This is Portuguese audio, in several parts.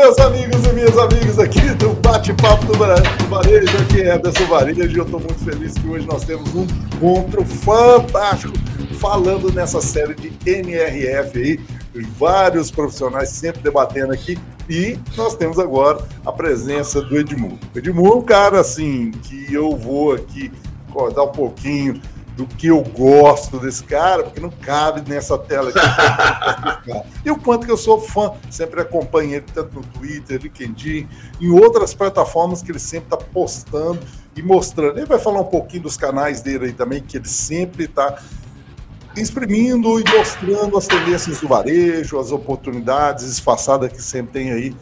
meus amigos e minhas amigas aqui do Bate-Papo do Varejo. Aqui é Anderson Varejo e eu estou muito feliz que hoje nós temos um encontro fantástico falando nessa série de NRF aí. Vários profissionais sempre debatendo aqui e nós temos agora a presença do Edmundo. Edmundo é um cara assim que eu vou aqui cortar um pouquinho do que eu gosto desse cara, porque não cabe nessa tela aqui. e o quanto que eu sou fã, sempre acompanho ele tanto no Twitter, LinkedIn, em outras plataformas que ele sempre está postando e mostrando. Ele vai falar um pouquinho dos canais dele aí também, que ele sempre está exprimindo e mostrando as tendências do varejo, as oportunidades disfarçadas que sempre tem aí.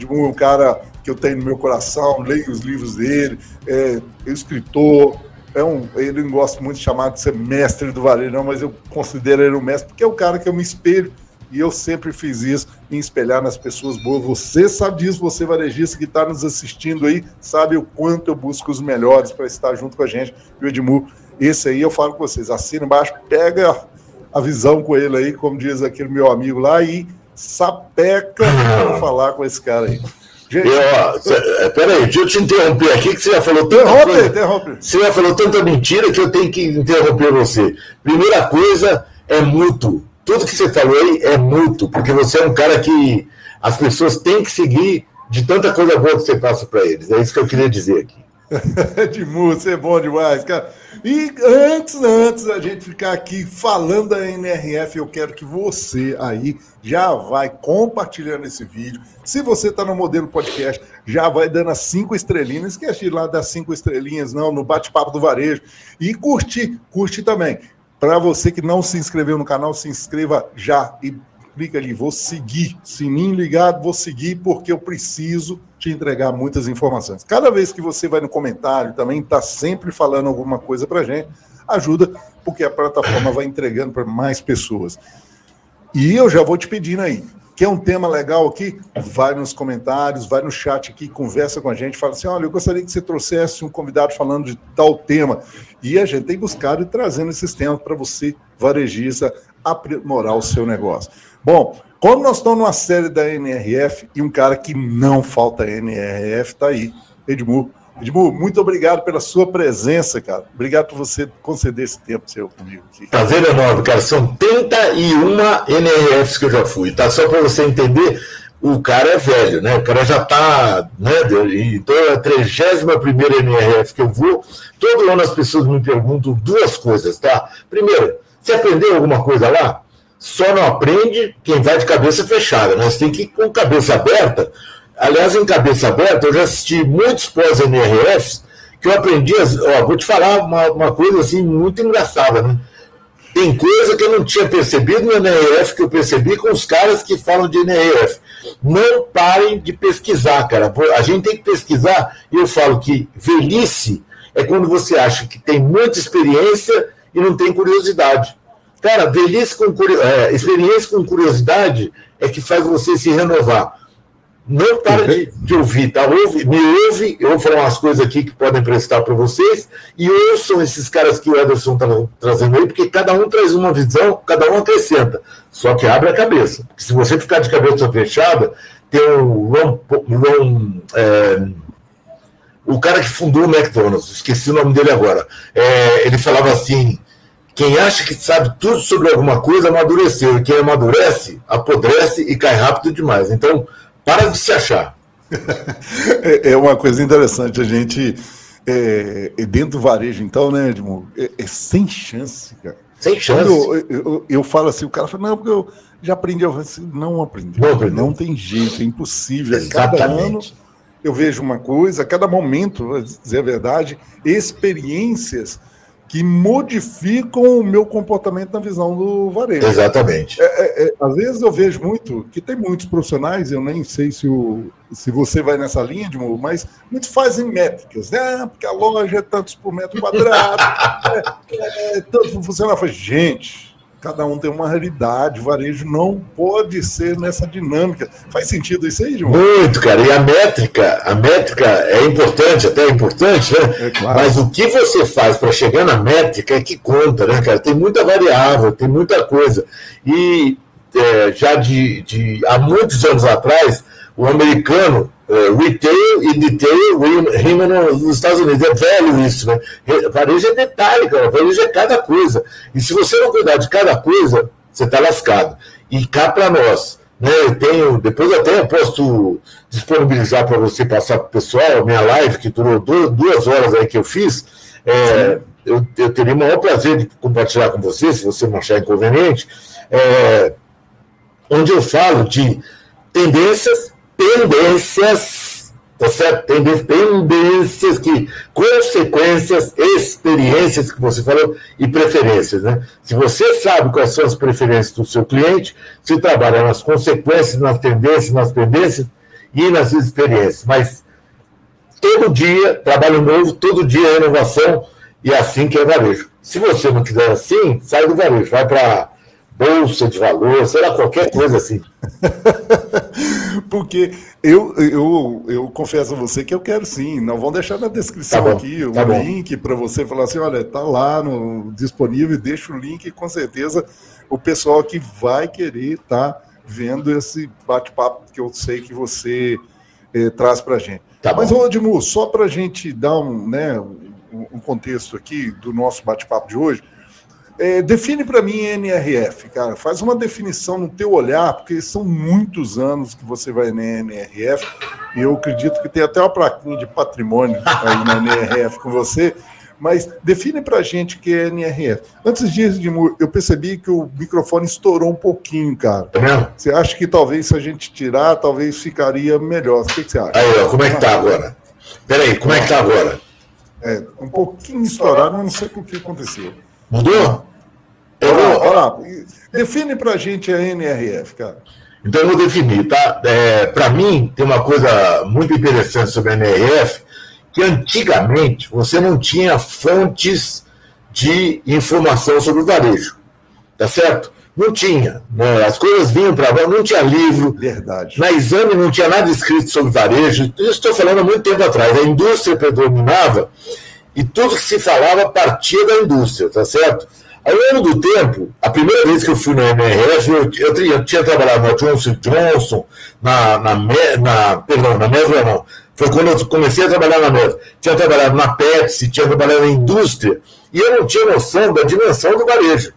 É um cara que eu tenho no meu coração, leio os livros dele, é, é escritor, é um, ele não gosta muito de chamar de ser mestre do varejo, não, mas eu considero ele um mestre, porque é o cara que eu me espelho e eu sempre fiz isso, em espelhar nas pessoas boas. Você sabe disso, você varejista que está nos assistindo aí, sabe o quanto eu busco os melhores para estar junto com a gente. E o Edmur, esse aí eu falo com vocês, assina embaixo, pega a visão com ele aí, como diz aquele meu amigo lá, e sapeca para falar com esse cara aí. Gente, eu, peraí, deixa eu te interromper aqui, que você já falou tanta interrompe, coisa, interrompe. Você já falou tanta mentira que eu tenho que interromper você. Primeira coisa é mútuo. Tudo que você falou aí é mútuo, porque você é um cara que as pessoas têm que seguir de tanta coisa boa que você passa para eles. É isso que eu queria dizer aqui. de música, é bom demais, cara. E antes, antes da gente ficar aqui falando da NRF, eu quero que você aí já vai compartilhando esse vídeo. Se você está no modelo podcast, já vai dando as cinco estrelinhas. Esquece de lá das cinco estrelinhas, não, no bate-papo do varejo. E curtir, curte também. Para você que não se inscreveu no canal, se inscreva já e clica ali, vou seguir, sininho ligado, vou seguir porque eu preciso te entregar muitas informações. Cada vez que você vai no comentário, também está sempre falando alguma coisa para gente, ajuda porque a plataforma vai entregando para mais pessoas. E eu já vou te pedindo aí, quer um tema legal aqui? Vai nos comentários, vai no chat aqui, conversa com a gente, fala assim: olha, eu gostaria que você trouxesse um convidado falando de tal tema. E a gente tem buscado e trazendo esses temas para você, varejista, aprimorar o seu negócio. Bom, como nós estamos numa série da NRF e um cara que não falta NRF está aí, Edmur. Edmur, muito obrigado pela sua presença, cara. Obrigado por você conceder esse tempo seu comigo aqui. Prazer enorme, cara. São 31 NRFs que eu já fui, tá? Só para você entender, o cara é velho, né? O cara já está, né? Então é a 31 NRF que eu vou. Todo ano as pessoas me perguntam duas coisas, tá? Primeiro, você aprendeu alguma coisa lá? Só não aprende quem vai de cabeça fechada, né? Você tem que ir com cabeça aberta. Aliás, em cabeça aberta, eu já assisti muitos pós-NRFs que eu aprendi, ó, vou te falar uma, uma coisa assim muito engraçada, né? Tem coisa que eu não tinha percebido no NRF que eu percebi com os caras que falam de NRF. Não parem de pesquisar, cara. A gente tem que pesquisar, e eu falo que velhice é quando você acha que tem muita experiência e não tem curiosidade. Cara, velhice com é, experiência com curiosidade é que faz você se renovar. Não para de, de, ouvir, tá? Ouve, me ouve, eu vou falar umas coisas aqui que podem prestar para vocês, e ouçam esses caras que o Ederson está trazendo aí, porque cada um traz uma visão, cada um acrescenta. Só que abre a cabeça. Porque se você ficar de cabeça fechada, tem o Ron, Ron é, o cara que fundou o McDonald's, esqueci o nome dele agora. É, ele falava assim: quem acha que sabe tudo sobre alguma coisa amadureceu, e quem amadurece, apodrece e cai rápido demais. Então, para de se achar. é uma coisa interessante, a gente, é, é, dentro do varejo, então, né, Edmundo, é, é sem chance, cara. Sem chance. Eu, eu, eu, falo assim, o cara fala, não, porque eu já aprendi, eu falo assim, não aprendi. Não, aprendi. não tem jeito, é impossível. Exatamente. Cada ano eu vejo uma coisa, a cada momento, vou dizer a verdade, experiências que modificam o meu comportamento na visão do varejo. Exatamente. É, é, é, às vezes eu vejo muito, que tem muitos profissionais, eu nem sei se, o, se você vai nessa linha, de mas muitos fazem métricas, né? Porque a loja é tantos por metro quadrado, é, é, tanto por funcionário. Gente, cada um tem uma realidade, o varejo não pode ser nessa dinâmica. Faz sentido isso aí, João? Muito, cara. E a métrica, a métrica é importante, até é importante, né? É claro. Mas o que você faz para chegar na métrica é que conta, né, cara? Tem muita variável, tem muita coisa. E é, já de, de há muitos anos atrás, o americano uh, retail e detail rima nos Estados Unidos. É velho isso, né? Varejo é detalhe, cara. Varejo é cada coisa. E se você não cuidar de cada coisa, você está lascado. E cá para nós, né? Eu tenho, depois eu até posso disponibilizar para você passar para o pessoal minha live, que durou duas horas aí que eu fiz. É, eu, eu teria o maior prazer de compartilhar com você, se você não achar inconveniente, é, onde eu falo de tendências, tendências, tá certo? Tendências, tendências que, consequências, experiências que você falou e preferências, né? Se você sabe quais são as preferências do seu cliente, você trabalha nas consequências, nas tendências, nas tendências e nas experiências. Mas todo dia, trabalho novo, todo dia é inovação e é assim que é varejo. Se você não quiser assim, sai do varejo, vai para bolsa de valor, sei lá, qualquer coisa assim. Porque eu, eu, eu confesso a você que eu quero sim. Não vão deixar na descrição tá aqui o tá link para você falar assim: olha, tá lá no, disponível, deixa o link com certeza o pessoal que vai querer estar tá vendo esse bate-papo que eu sei que você eh, traz para gente. Tá Mas, Odimo, só para a gente dar um, né, um contexto aqui do nosso bate-papo de hoje, é, define para mim NRF, cara. Faz uma definição no teu olhar, porque são muitos anos que você vai na NRF. E eu acredito que tem até uma plaquinha de patrimônio aí na NRF com você. Mas define para a gente o que é NRF. Antes disso, eu percebi que o microfone estourou um pouquinho, cara. É você acha que talvez se a gente tirar, talvez ficaria melhor? O que, que você acha? Aí, ó, como é que tá agora? Peraí, como é que tá agora? É, um pouquinho estourado, mas não sei o que aconteceu. Mudou? Eu vou... Olha lá, define para a gente a NRF, cara. Então eu vou definir, tá? É, para mim, tem uma coisa muito interessante sobre a NRF, que antigamente você não tinha fontes de informação sobre o varejo, tá certo? Não tinha. Né? As coisas vinham para não tinha livro. Verdade. Na exame não tinha nada escrito sobre varejo. Isso estou falando há muito tempo atrás. A indústria predominava e tudo que se falava partia da indústria, tá certo? Ao longo do tempo, a primeira vez que eu fui na MRF, eu, eu, eu tinha trabalhado na Johnson Johnson, na, na, na, perdão, na Mesla não. Foi quando eu comecei a trabalhar na Mesla. Tinha trabalhado na Pepsi, tinha trabalhado na indústria, e eu não tinha noção da dimensão do varejo.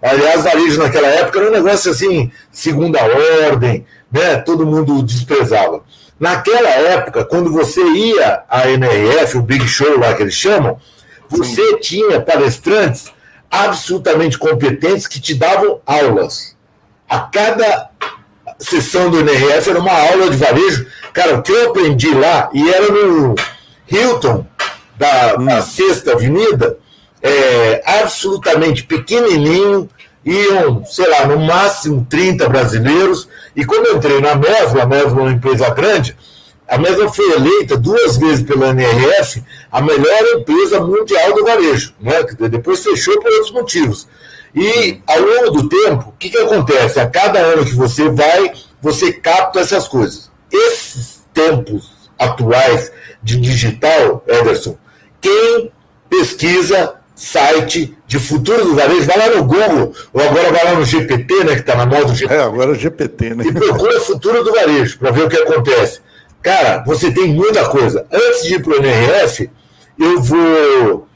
Aliás, varejo naquela época era um negócio assim, segunda ordem, né? todo mundo desprezava. Naquela época, quando você ia à NRF, o Big Show lá que eles chamam, você Sim. tinha palestrantes absolutamente competentes que te davam aulas. A cada sessão do NRF era uma aula de varejo. Cara, o que eu aprendi lá, e era no Hilton, da, hum. da Sexta Avenida, é, absolutamente pequenininho, iam, sei lá, no máximo 30 brasileiros, e quando eu entrei na Mesla, a Mesla é uma empresa grande, a Mesla foi eleita duas vezes pela NRF a melhor empresa mundial do varejo, né? depois fechou por outros motivos. E ao longo do tempo, o que, que acontece? A cada ano que você vai, você capta essas coisas. Esses tempos atuais de digital, Ederson, quem pesquisa site de futuro do varejo, vai lá no Google, ou agora vai lá no GPT, né, que está na moda do GPT. É, agora é GPT, né? E procura futuro do varejo, para ver o que acontece. Cara, você tem muita coisa. Antes de ir para o NRF, eu vou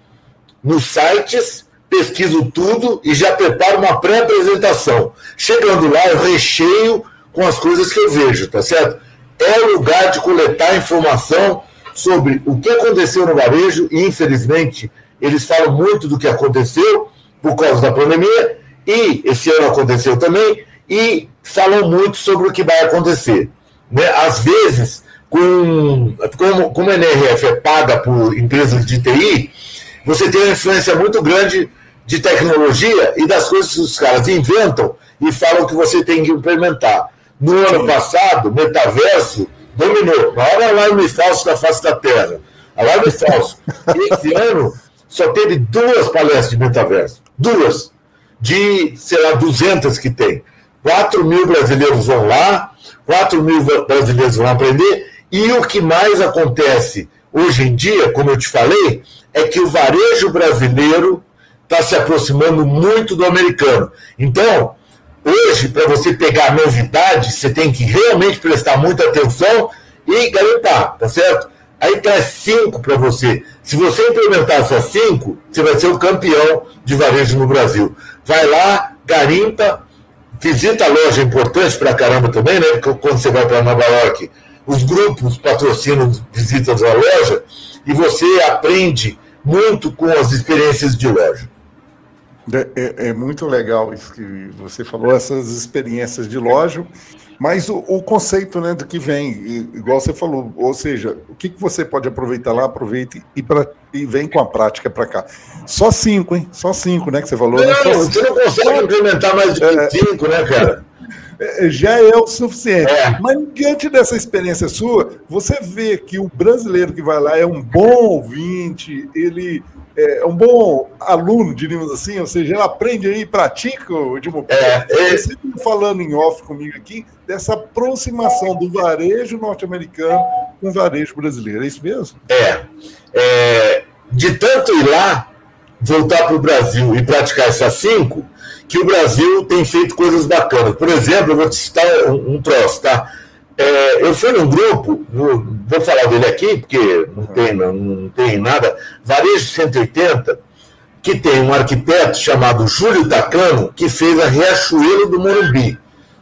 nos sites, pesquiso tudo e já preparo uma pré-apresentação. Chegando lá, eu recheio com as coisas que eu vejo, tá certo? É o lugar de coletar informação sobre o que aconteceu no varejo e, infelizmente, eles falam muito do que aconteceu por causa da pandemia e esse ano aconteceu também e falam muito sobre o que vai acontecer. Né? Às vezes, com, como, como a NRF é paga por empresas de TI, você tem uma influência muito grande de tecnologia e das coisas que os caras inventam e falam que você tem que implementar. No ano passado, metaverso dominou. A maior alarme falso da face da Terra. Alarme falso. E esse ano só teve duas palestras de metaverso. Duas. De, sei lá, 200 que tem. 4 mil brasileiros vão lá, 4 mil brasileiros vão aprender e o que mais acontece hoje em dia, como eu te falei, é que o varejo brasileiro está se aproximando muito do americano. Então, Hoje, para você pegar novidade, você tem que realmente prestar muita atenção e garimpar, tá certo? Aí traz cinco para você. Se você implementar essas cinco, você vai ser o campeão de varejo no Brasil. Vai lá, garimpa, visita a loja importante para caramba também, né? Quando você vai para Nova York, os grupos patrocinam visitas à loja e você aprende muito com as experiências de loja. É, é, é, muito legal isso que você falou, essas experiências de loja, mas o, o, conceito né, do que vem, igual você falou, ou seja, o que, que você pode aproveitar lá, aproveite e, pra, e vem com a prática para cá. Só cinco, hein? Só cinco, né, que você falou. Não, né? você não consegue implementar mais de é. cinco, né, cara? É, já é o suficiente. É. Mas diante dessa experiência sua, você vê que o brasileiro que vai lá é um bom ouvinte, ele é um bom aluno, diríamos assim, ou seja, ele aprende aí, pratica, Edmo. É, é... Você falando em off comigo aqui, dessa aproximação do varejo norte-americano com o varejo brasileiro, é isso mesmo? É. é de tanto ir lá, voltar para o Brasil e praticar essas cinco, que o Brasil tem feito coisas bacanas. Por exemplo, eu vou te citar um, um troço, tá? É, eu fui num grupo, vou, vou falar dele aqui, porque não tem, não, não tem nada, Varejo 180, que tem um arquiteto chamado Júlio Tacano, que fez a Riachuelo do Morumbi,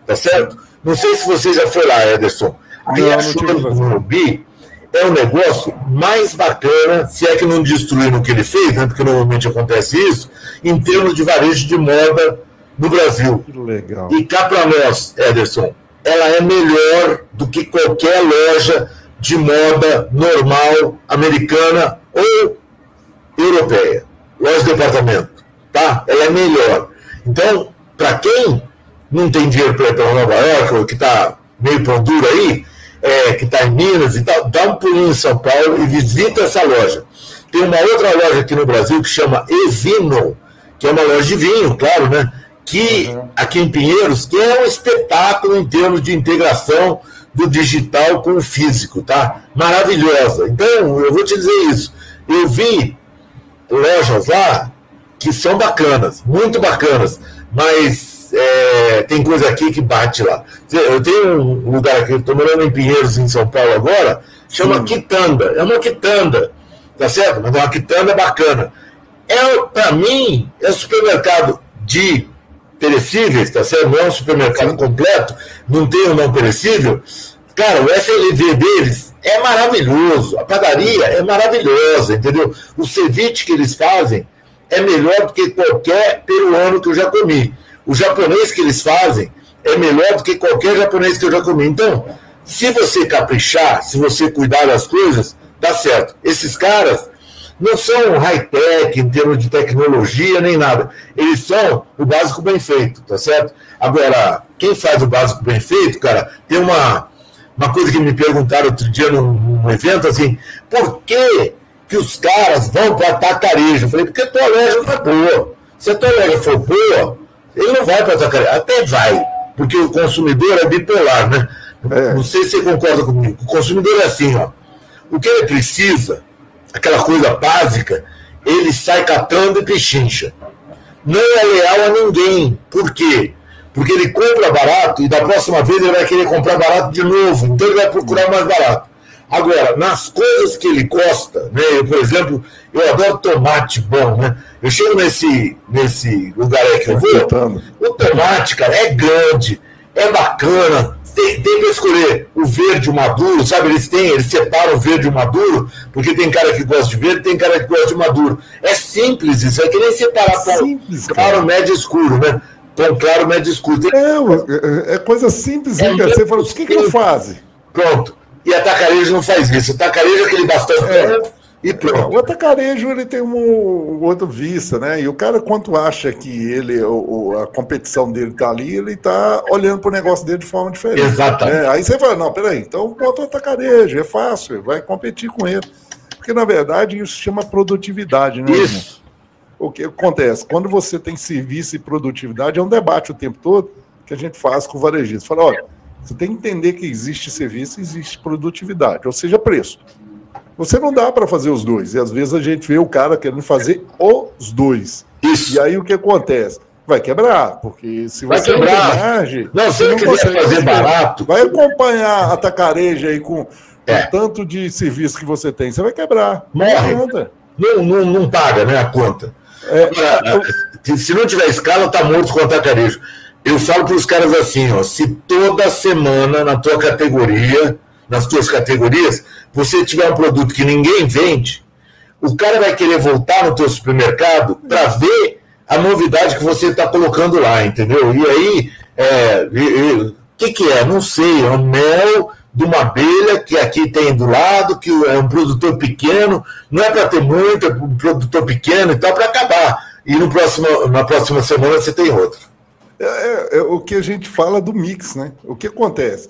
tá certo? Não sei se você já foi lá, Ederson. A Riachuelo do Morumbi é o negócio mais bacana, se é que não destruíram o que ele fez, né, porque normalmente acontece isso, em termos de varejo de moda no Brasil. Que legal. E cá para nós, Ederson, ela é melhor do que qualquer loja de moda normal, americana ou europeia. Loja de departamento, tá? Ela é melhor. Então, para quem não tem dinheiro para ir para Nova York, ou que está meio pão duro aí, é, que está em Minas e tal, dá um pulinho em São Paulo e visita essa loja. Tem uma outra loja aqui no Brasil que chama Evino, que é uma loja de vinho, claro, né? Que uhum. aqui em Pinheiros, que é um espetáculo em termos de integração do digital com o físico, tá? Maravilhosa. Então, eu vou te dizer isso. Eu vi lojas lá que são bacanas, muito bacanas, mas é, tem coisa aqui que bate lá. Eu tenho um lugar aqui, estou morando em Pinheiros, em São Paulo agora, chama Sim. Quitanda. É uma quitanda, tá certo? Mas é uma quitanda bacana. É, para mim, é supermercado de perecíveis, tá certo? Não é um supermercado completo, não tem o um não perecível. Cara, o FLV deles é maravilhoso, a padaria é maravilhosa, entendeu? O ceviche que eles fazem é melhor do que qualquer peruano que eu já comi. O japonês que eles fazem é melhor do que qualquer japonês que eu já comi. Então, se você caprichar, se você cuidar das coisas, dá certo. Esses caras, não são high-tech em termos de tecnologia nem nada. Eles são o básico bem feito, tá certo? Agora, quem faz o básico bem feito, cara, tem uma, uma coisa que me perguntaram outro dia num, num evento assim: por que, que os caras vão para atacarejo? Eu falei, porque a tua loja não é boa. Se a tua loja for boa, ele não vai para atacarejo. Até vai, porque o consumidor é bipolar, né? É. Não sei se você concorda comigo. O consumidor é assim, ó. O que ele precisa aquela coisa básica, ele sai catando e pechincha. Não é leal a ninguém. Por quê? Porque ele compra barato e da próxima vez ele vai querer comprar barato de novo. Então ele vai procurar mais barato. Agora, nas coisas que ele gosta, né? Eu, por exemplo, eu adoro tomate bom, né? Eu chego nesse, nesse lugar aí que eu vou, o tomate, cara, é grande, é bacana, tem, tem para escolher o verde o maduro, sabe? Eles têm, eles separam o verde e o maduro, porque tem cara que gosta de verde tem cara que gosta de maduro. É simples isso, é que nem separar é simples, claro, médio escuro, né? Tom claro, médio escuro. Tem... É, é, é coisa simples, é, você fala, o que, que ele faz? Pronto. E a tacarejo não faz isso. A tacarejo é aquele bastante. É. E pronto. O atacarejo ele tem um, um outro vista, né? E o cara, quanto acha que ele, o, a competição dele tá ali, ele tá olhando para o negócio dele de forma diferente. Exatamente. Né? Aí você fala, não, peraí, então bota o atacarejo, é fácil, vai competir com ele. Porque, na verdade, isso chama produtividade, né? Isso. Irmão? O que acontece? Quando você tem serviço e produtividade, é um debate o tempo todo que a gente faz com o varejista. Fala, olha, você tem que entender que existe serviço e existe produtividade, ou seja, preço. Você não dá para fazer os dois. E às vezes a gente vê o cara querendo fazer os dois. Isso. E aí o que acontece? vai quebrar, porque se vai você quebrar. não tem margem, não, se você não quiser fazer barato, vai acompanhar a tacareja aí com, é. o tanto de serviço que você tem, você vai quebrar. Morre. Não, não, não paga, né, a conta. É, Agora, eu... se não tiver escala, tá morto com o atacarejo. Eu falo para os caras assim, ó, se toda semana na tua categoria, nas tuas categorias, você tiver um produto que ninguém vende, o cara vai querer voltar no teu supermercado para ver a novidade que você está colocando lá, entendeu? E aí, o que, que é? Não sei, é um mel de uma abelha que aqui tem do lado, que é um produtor pequeno, não é para ter muito, é um produtor pequeno e tal, para acabar. E no próximo, na próxima semana você tem outro. É, é, é, o que a gente fala do mix, né? O que acontece?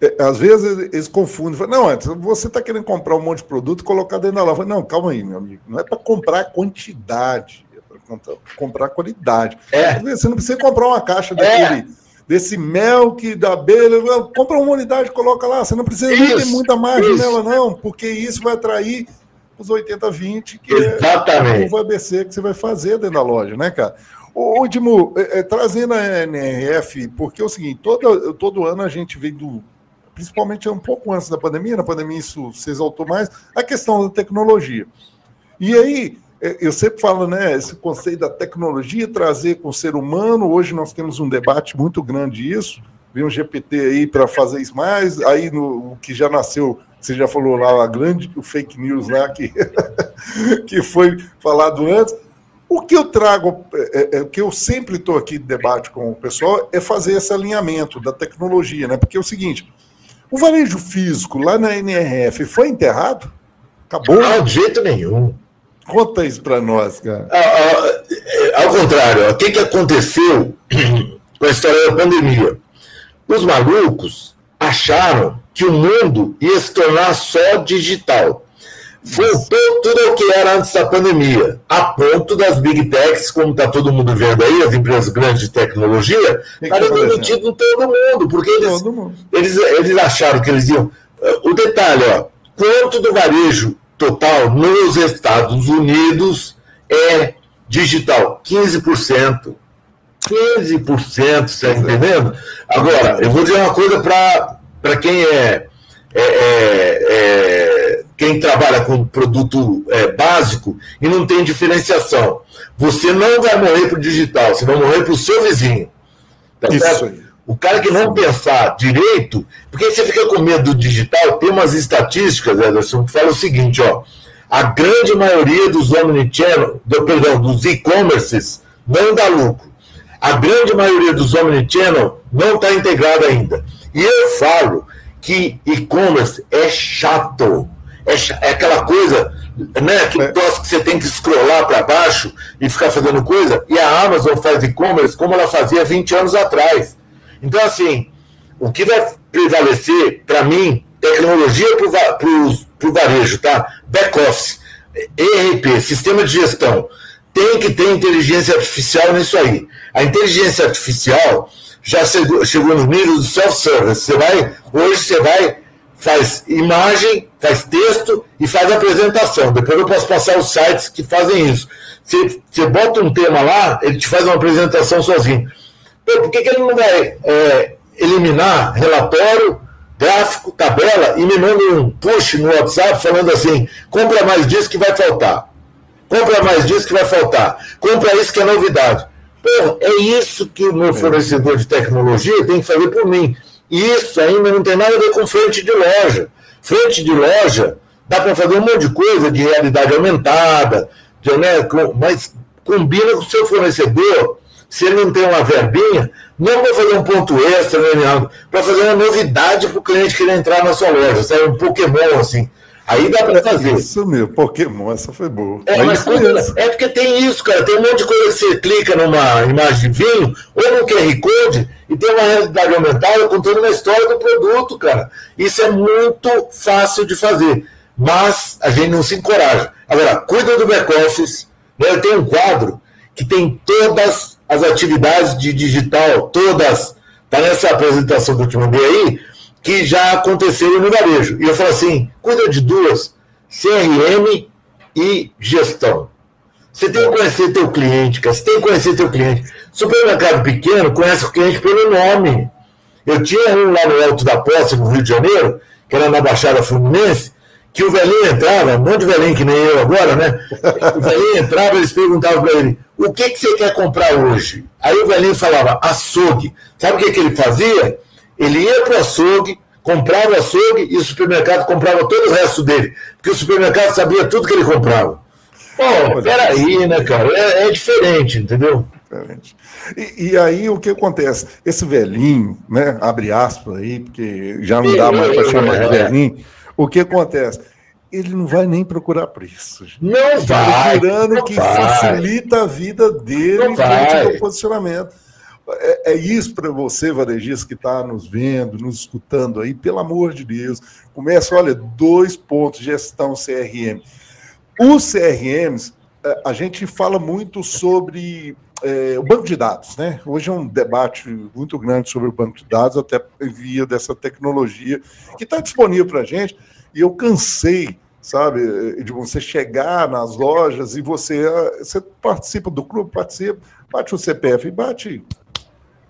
É, às vezes eles confundem. Falam, não, você está querendo comprar um monte de produto e colocar dentro da loja. Não, calma aí, meu amigo. Não é para comprar quantidade, é para comprar qualidade. É. Você não precisa comprar uma caixa daquele. É desse mel que da abelha, compra uma unidade, coloca lá. Você não precisa isso, ter muita margem isso. nela, não, porque isso vai atrair os 80-20, que Exatamente. é o ABC que você vai fazer dentro da loja, né, cara? Ô, Dimo, é, é, trazendo a NRF, porque é o seguinte, todo, todo ano a gente vem do. Principalmente um pouco antes da pandemia, na pandemia isso se exaltou mais, a questão da tecnologia. E aí, é, eu sempre falo, né, esse conceito da tecnologia trazer com o ser humano, hoje nós temos um debate muito grande isso, vem um GPT aí para fazer isso mais, aí no o que já nasceu, você já falou lá, a grande, o fake news lá que, que foi falado antes, o que eu trago, é, é, é o que eu sempre estou aqui de debate com o pessoal, é fazer esse alinhamento da tecnologia, né? Porque é o seguinte: o varejo físico lá na NRF foi enterrado? Acabou? Não, de jeito nenhum. Conta isso para nós, cara. Ah, ah, ao contrário, o que, que aconteceu com a história da pandemia? Os malucos acharam que o mundo ia se tornar só digital. Voltou tudo ao que era antes da pandemia, a ponto das big techs, como está todo mundo vendo aí, as empresas grandes de tecnologia, estarem demitindo todo mundo, porque eles, mundo. Eles, eles acharam que eles iam. O detalhe, ó, quanto do varejo total nos Estados Unidos é digital? 15%. 15%, você está entendendo? Agora, eu vou dizer uma coisa para quem é, é, é, é quem trabalha com produto é, básico e não tem diferenciação. Você não vai morrer para o digital, você vai morrer para o seu vizinho. Tá Isso certo? aí. O cara que não pensar direito, porque você fica com medo do digital, tem umas estatísticas, Ederson, que falam o seguinte, ó. A grande maioria dos omnichannel, do, perdão, dos e-commerces não dá lucro. A grande maioria dos omnichannel não está integrada ainda. E eu falo que e-commerce é chato é, é aquela coisa, né? Aquele é. troço que você tem que scrollar para baixo e ficar fazendo coisa. E a Amazon faz e-commerce como ela fazia 20 anos atrás. Então, assim, o que vai prevalecer, para mim, tecnologia para o varejo, tá? Back-office, ERP, sistema de gestão. Tem que ter inteligência artificial nisso aí. A inteligência artificial já chegou, chegou no nível do self-service. Você vai, hoje você vai faz imagem, faz texto e faz apresentação. Depois eu posso passar os sites que fazem isso. Você, você bota um tema lá, ele te faz uma apresentação sozinho. Pô, por que, que ele não vai é, eliminar relatório, gráfico, tabela e me manda um push no WhatsApp falando assim: compra mais disso que vai faltar. Compra mais disso que vai faltar. Compra isso que é novidade. Pô, é isso que o meu fornecedor de tecnologia tem que fazer por mim. Isso ainda não tem nada a ver com frente de loja. Frente de loja dá para fazer um monte de coisa de realidade aumentada, de, né, mas combina com o seu fornecedor. Se ele não tem uma verbinha, não para fazer um ponto extra, né, para fazer uma novidade para o cliente querer entrar na sua loja, sabe? Um Pokémon assim. Aí dá para fazer. Isso mesmo, Pokémon, essa foi boa. É, mas quando, é porque tem isso, cara. Tem um monte de coisa que você clica numa imagem de vinho ou no QR Code e tem uma realidade aumentada contando uma história do produto, cara. Isso é muito fácil de fazer, mas a gente não se encoraja. Agora, cuida do back-office. Né? Eu tenho um quadro que tem todas as atividades de digital, todas. Está nessa apresentação que eu te mandei aí que já aconteceram no varejo. E eu falo assim: cuida de duas, CRM e gestão. Você tem que conhecer teu cliente, cara. Você tem que conhecer teu cliente. Supermercado pequeno conhece o cliente pelo nome. Eu tinha um lá no Alto da Posse, no Rio de Janeiro, que era na Baixada Fluminense, que o velhinho entrava, um monte de velhinho que nem eu agora, né? O velhinho entrava, eles perguntavam para ele, o que, que você quer comprar hoje? Aí o velhinho falava, açougue. Sabe o que, que ele fazia? Ele ia para o açougue, comprava o açougue e o supermercado comprava todo o resto dele. Porque o supermercado sabia tudo que ele comprava. Pô, peraí, né, cara? É, é diferente, entendeu? Diferente. E, e, aí o que acontece? Esse velhinho, né? Abre aspas aí, porque já não dá mais para chamar de velhinho o que acontece? Ele não vai nem procurar preços. Não vai. Jurando que vai. facilita a vida dele frente ao posicionamento. É, é isso para você, varejista, que está nos vendo, nos escutando aí, pelo amor de Deus. Começa, olha, dois pontos, gestão CRM. Os CRMs, é, a gente fala muito sobre é, o banco de dados, né? Hoje é um debate muito grande sobre o banco de dados, até via dessa tecnologia que está disponível para a gente. E eu cansei, sabe, de você chegar nas lojas e você, ah, você participa do clube, participa, bate o CPF bate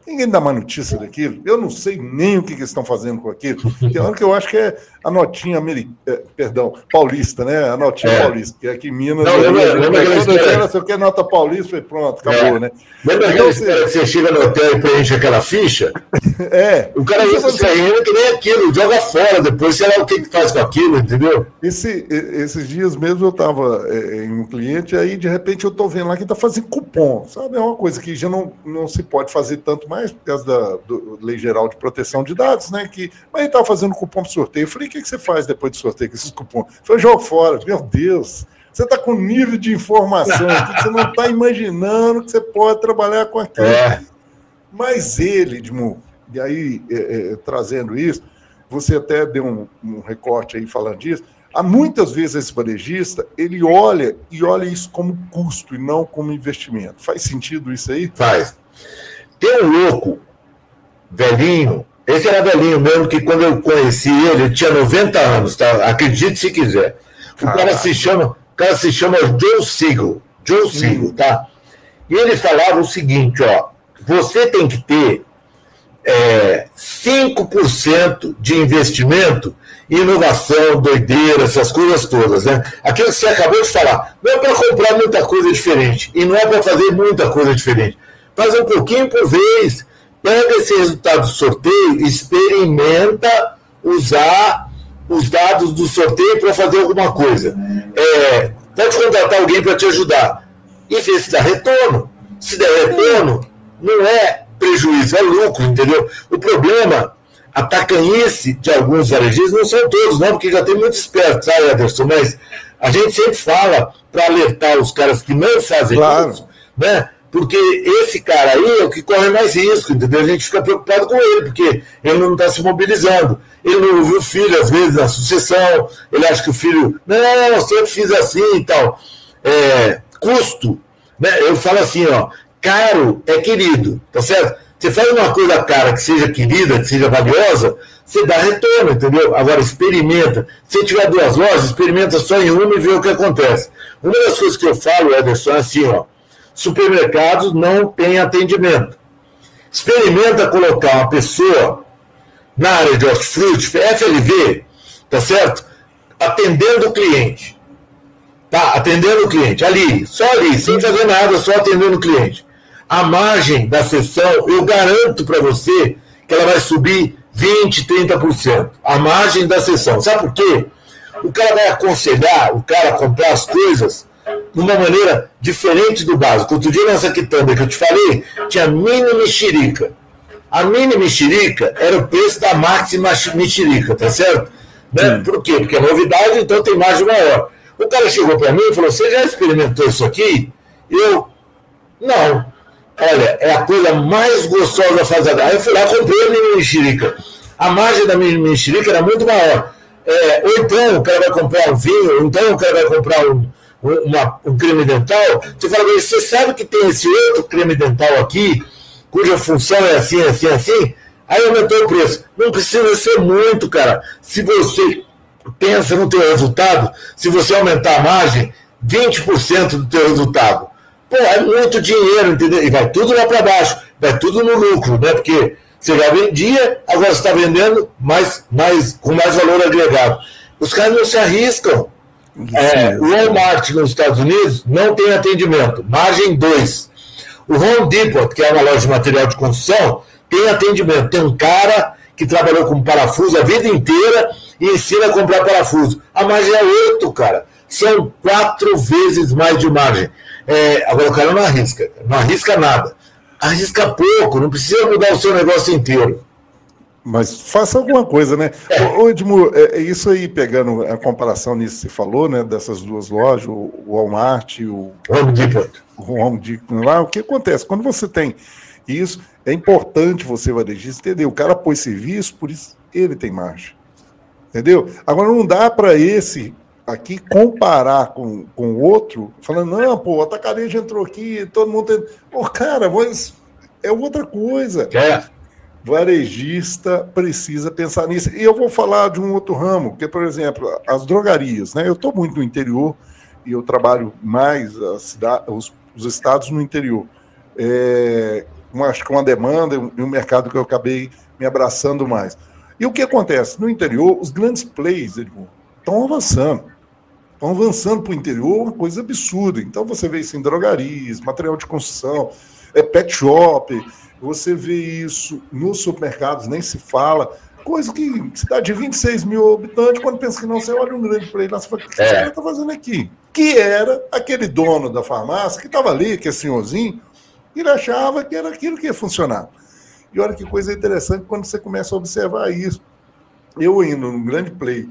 Ninguém dá mais notícia daquilo. Eu não sei nem o que, que estão fazendo com aquilo. Tem hora que eu acho que é a notinha americana, é, perdão, paulista, né? A notinha é. paulista, que é aqui em Minas. Não, lembra, eu, lembra quando eu era, sei o que, nota paulista, foi pronto, acabou, é. né? Lembra então, você... que você chega no hotel e preenche aquela ficha? É. O cara usa você... saindo que nem aquilo, joga fora depois, sei lá o que, que faz com aquilo, entendeu? Esse, esses dias mesmo eu estava é, em um cliente, aí de repente eu estou vendo lá que está fazendo cupom, sabe? É uma coisa que já não, não se pode fazer tanto mais mais por causa da do, Lei Geral de Proteção de Dados, né? Que, mas ele estava fazendo cupom de sorteio. Eu falei, o que, que você faz depois de sorteio com esses cupons? Foi jogo fora. Meu Deus, você está com nível de informação que você não está imaginando que você pode trabalhar com aquilo. É. Mas ele, Edmo, e aí é, é, trazendo isso, você até deu um, um recorte aí falando disso. Há muitas vezes esse varejista, ele olha e olha isso como custo e não como investimento. Faz sentido isso aí? Faz. Tem um louco, velhinho, esse era velhinho mesmo, que quando eu conheci ele, ele tinha 90 anos, tá? Acredite se quiser. O cara se chama, o cara se chama Joe Siegel. Joe Siegel, tá? E ele falava o seguinte, ó, você tem que ter é, 5% de investimento inovação, doideira, essas coisas todas, né? Aquilo que você acabou de falar, não é para comprar muita coisa diferente e não é para fazer muita coisa diferente faz um pouquinho por vez. Pega esse resultado do sorteio, experimenta usar os dados do sorteio para fazer alguma coisa. É, pode contratar alguém para te ajudar e ver se dá retorno. Se der retorno, não é prejuízo, é lucro, entendeu? O problema, a tacanhice de alguns varejistas, não são todos, não, porque já tem muitos espertos, sabe, Ederson? Mas a gente sempre fala para alertar os caras que não fazem claro. isso, né? Porque esse cara aí é o que corre mais risco, entendeu? A gente fica preocupado com ele, porque ele não está se mobilizando. Ele não ouviu o filho, às vezes, na sucessão, ele acha que o filho, não, eu sempre fiz assim e tal. É, custo, né? eu falo assim, ó, caro é querido, tá certo? Você faz uma coisa cara que seja querida, que seja valiosa, você dá retorno, entendeu? Agora experimenta. Se tiver duas lojas, experimenta só em uma e vê o que acontece. Uma das coisas que eu falo, Ederson, é assim, ó supermercados não têm atendimento. Experimenta colocar uma pessoa na área de hortifruti, FLV, tá certo? Atendendo o cliente. Tá, atendendo o cliente, ali, só ali, sem fazer nada, só atendendo o cliente. A margem da sessão, eu garanto para você que ela vai subir 20, 30%. A margem da sessão. Sabe por quê? O cara vai aconselhar o cara a comprar as coisas de uma maneira diferente do básico. Outro dia nessa quitanda que eu te falei, tinha mini mexerica. A mini mexerica era o preço da máxima mexerica, tá certo? Né? Por quê? Porque é novidade, então tem margem maior. O cara chegou para mim e falou: Você já experimentou isso aqui? Eu, não. Olha, é a coisa mais gostosa da fazenda. Aí eu fui lá e comprei a mini mexerica. A margem da mini mexerica era muito maior. É, ou então o cara vai comprar um vinho, ou então o cara vai comprar um, uma, um creme dental, você fala, você sabe que tem esse outro creme dental aqui, cuja função é assim, assim, assim? Aí aumentou o preço. Não precisa ser muito, cara. Se você pensa no teu resultado, se você aumentar a margem, 20% do teu resultado. Pô, é muito dinheiro, entendeu? E vai tudo lá para baixo, vai tudo no lucro, né? Porque você já vendia, agora você está vendendo mais, mais, com mais valor agregado. Os caras não se arriscam. É, o Walmart nos Estados Unidos não tem atendimento, margem 2. O Home Depot, que é uma loja de material de construção, tem atendimento. Tem um cara que trabalhou com parafuso a vida inteira e ensina a comprar parafuso. A margem é 8, cara. São quatro vezes mais de margem. É, agora o cara não arrisca, não arrisca nada. Arrisca pouco, não precisa mudar o seu negócio inteiro. Mas faça alguma coisa, né? É. Ô, Edmur, é, é, isso aí, pegando a comparação nisso que você falou, né? Dessas duas lojas, o Walmart e o Home Depot. O Home Depot lá, o que acontece? Quando você tem isso, é importante você, varejista, entender. O cara pôs serviço, por isso ele tem margem. Entendeu? Agora não dá para esse aqui comparar com o outro, falando, não, pô, o atacarejo entrou aqui, todo mundo tem. Pô, cara, mas é outra coisa. É varejista precisa pensar nisso. E eu vou falar de um outro ramo, que por exemplo, as drogarias. Né? Eu estou muito no interior e eu trabalho mais cidade, os, os estados no interior. É, acho que uma demanda e um mercado que eu acabei me abraçando mais. E o que acontece? No interior, os grandes plays estão avançando. Estão avançando para o interior, uma coisa absurda. Então você vê isso em drogarias, material de construção, é pet shop, você vê isso nos supermercados, nem se fala. Coisa que cidade de 26 mil habitantes, quando pensa que não, você olha um grande play lá, você fala, o que é. esse cara está fazendo aqui? Que era aquele dono da farmácia que estava ali, que é senhorzinho, e ele achava que era aquilo que ia funcionar. E olha que coisa interessante quando você começa a observar isso. Eu indo num grande play,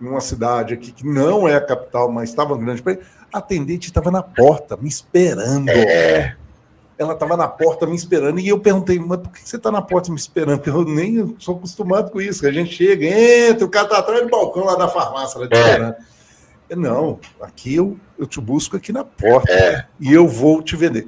numa cidade aqui que não é a capital, mas estava no grande play, a atendente estava na porta, me esperando. É ela estava na porta me esperando, e eu perguntei, mas por que você está na porta me esperando? Porque eu nem sou acostumado com isso, que a gente chega, entra, o cara está atrás do balcão lá da farmácia, lá te é. esperando. Não, aqui eu, eu te busco aqui na porta é. e eu vou te vender.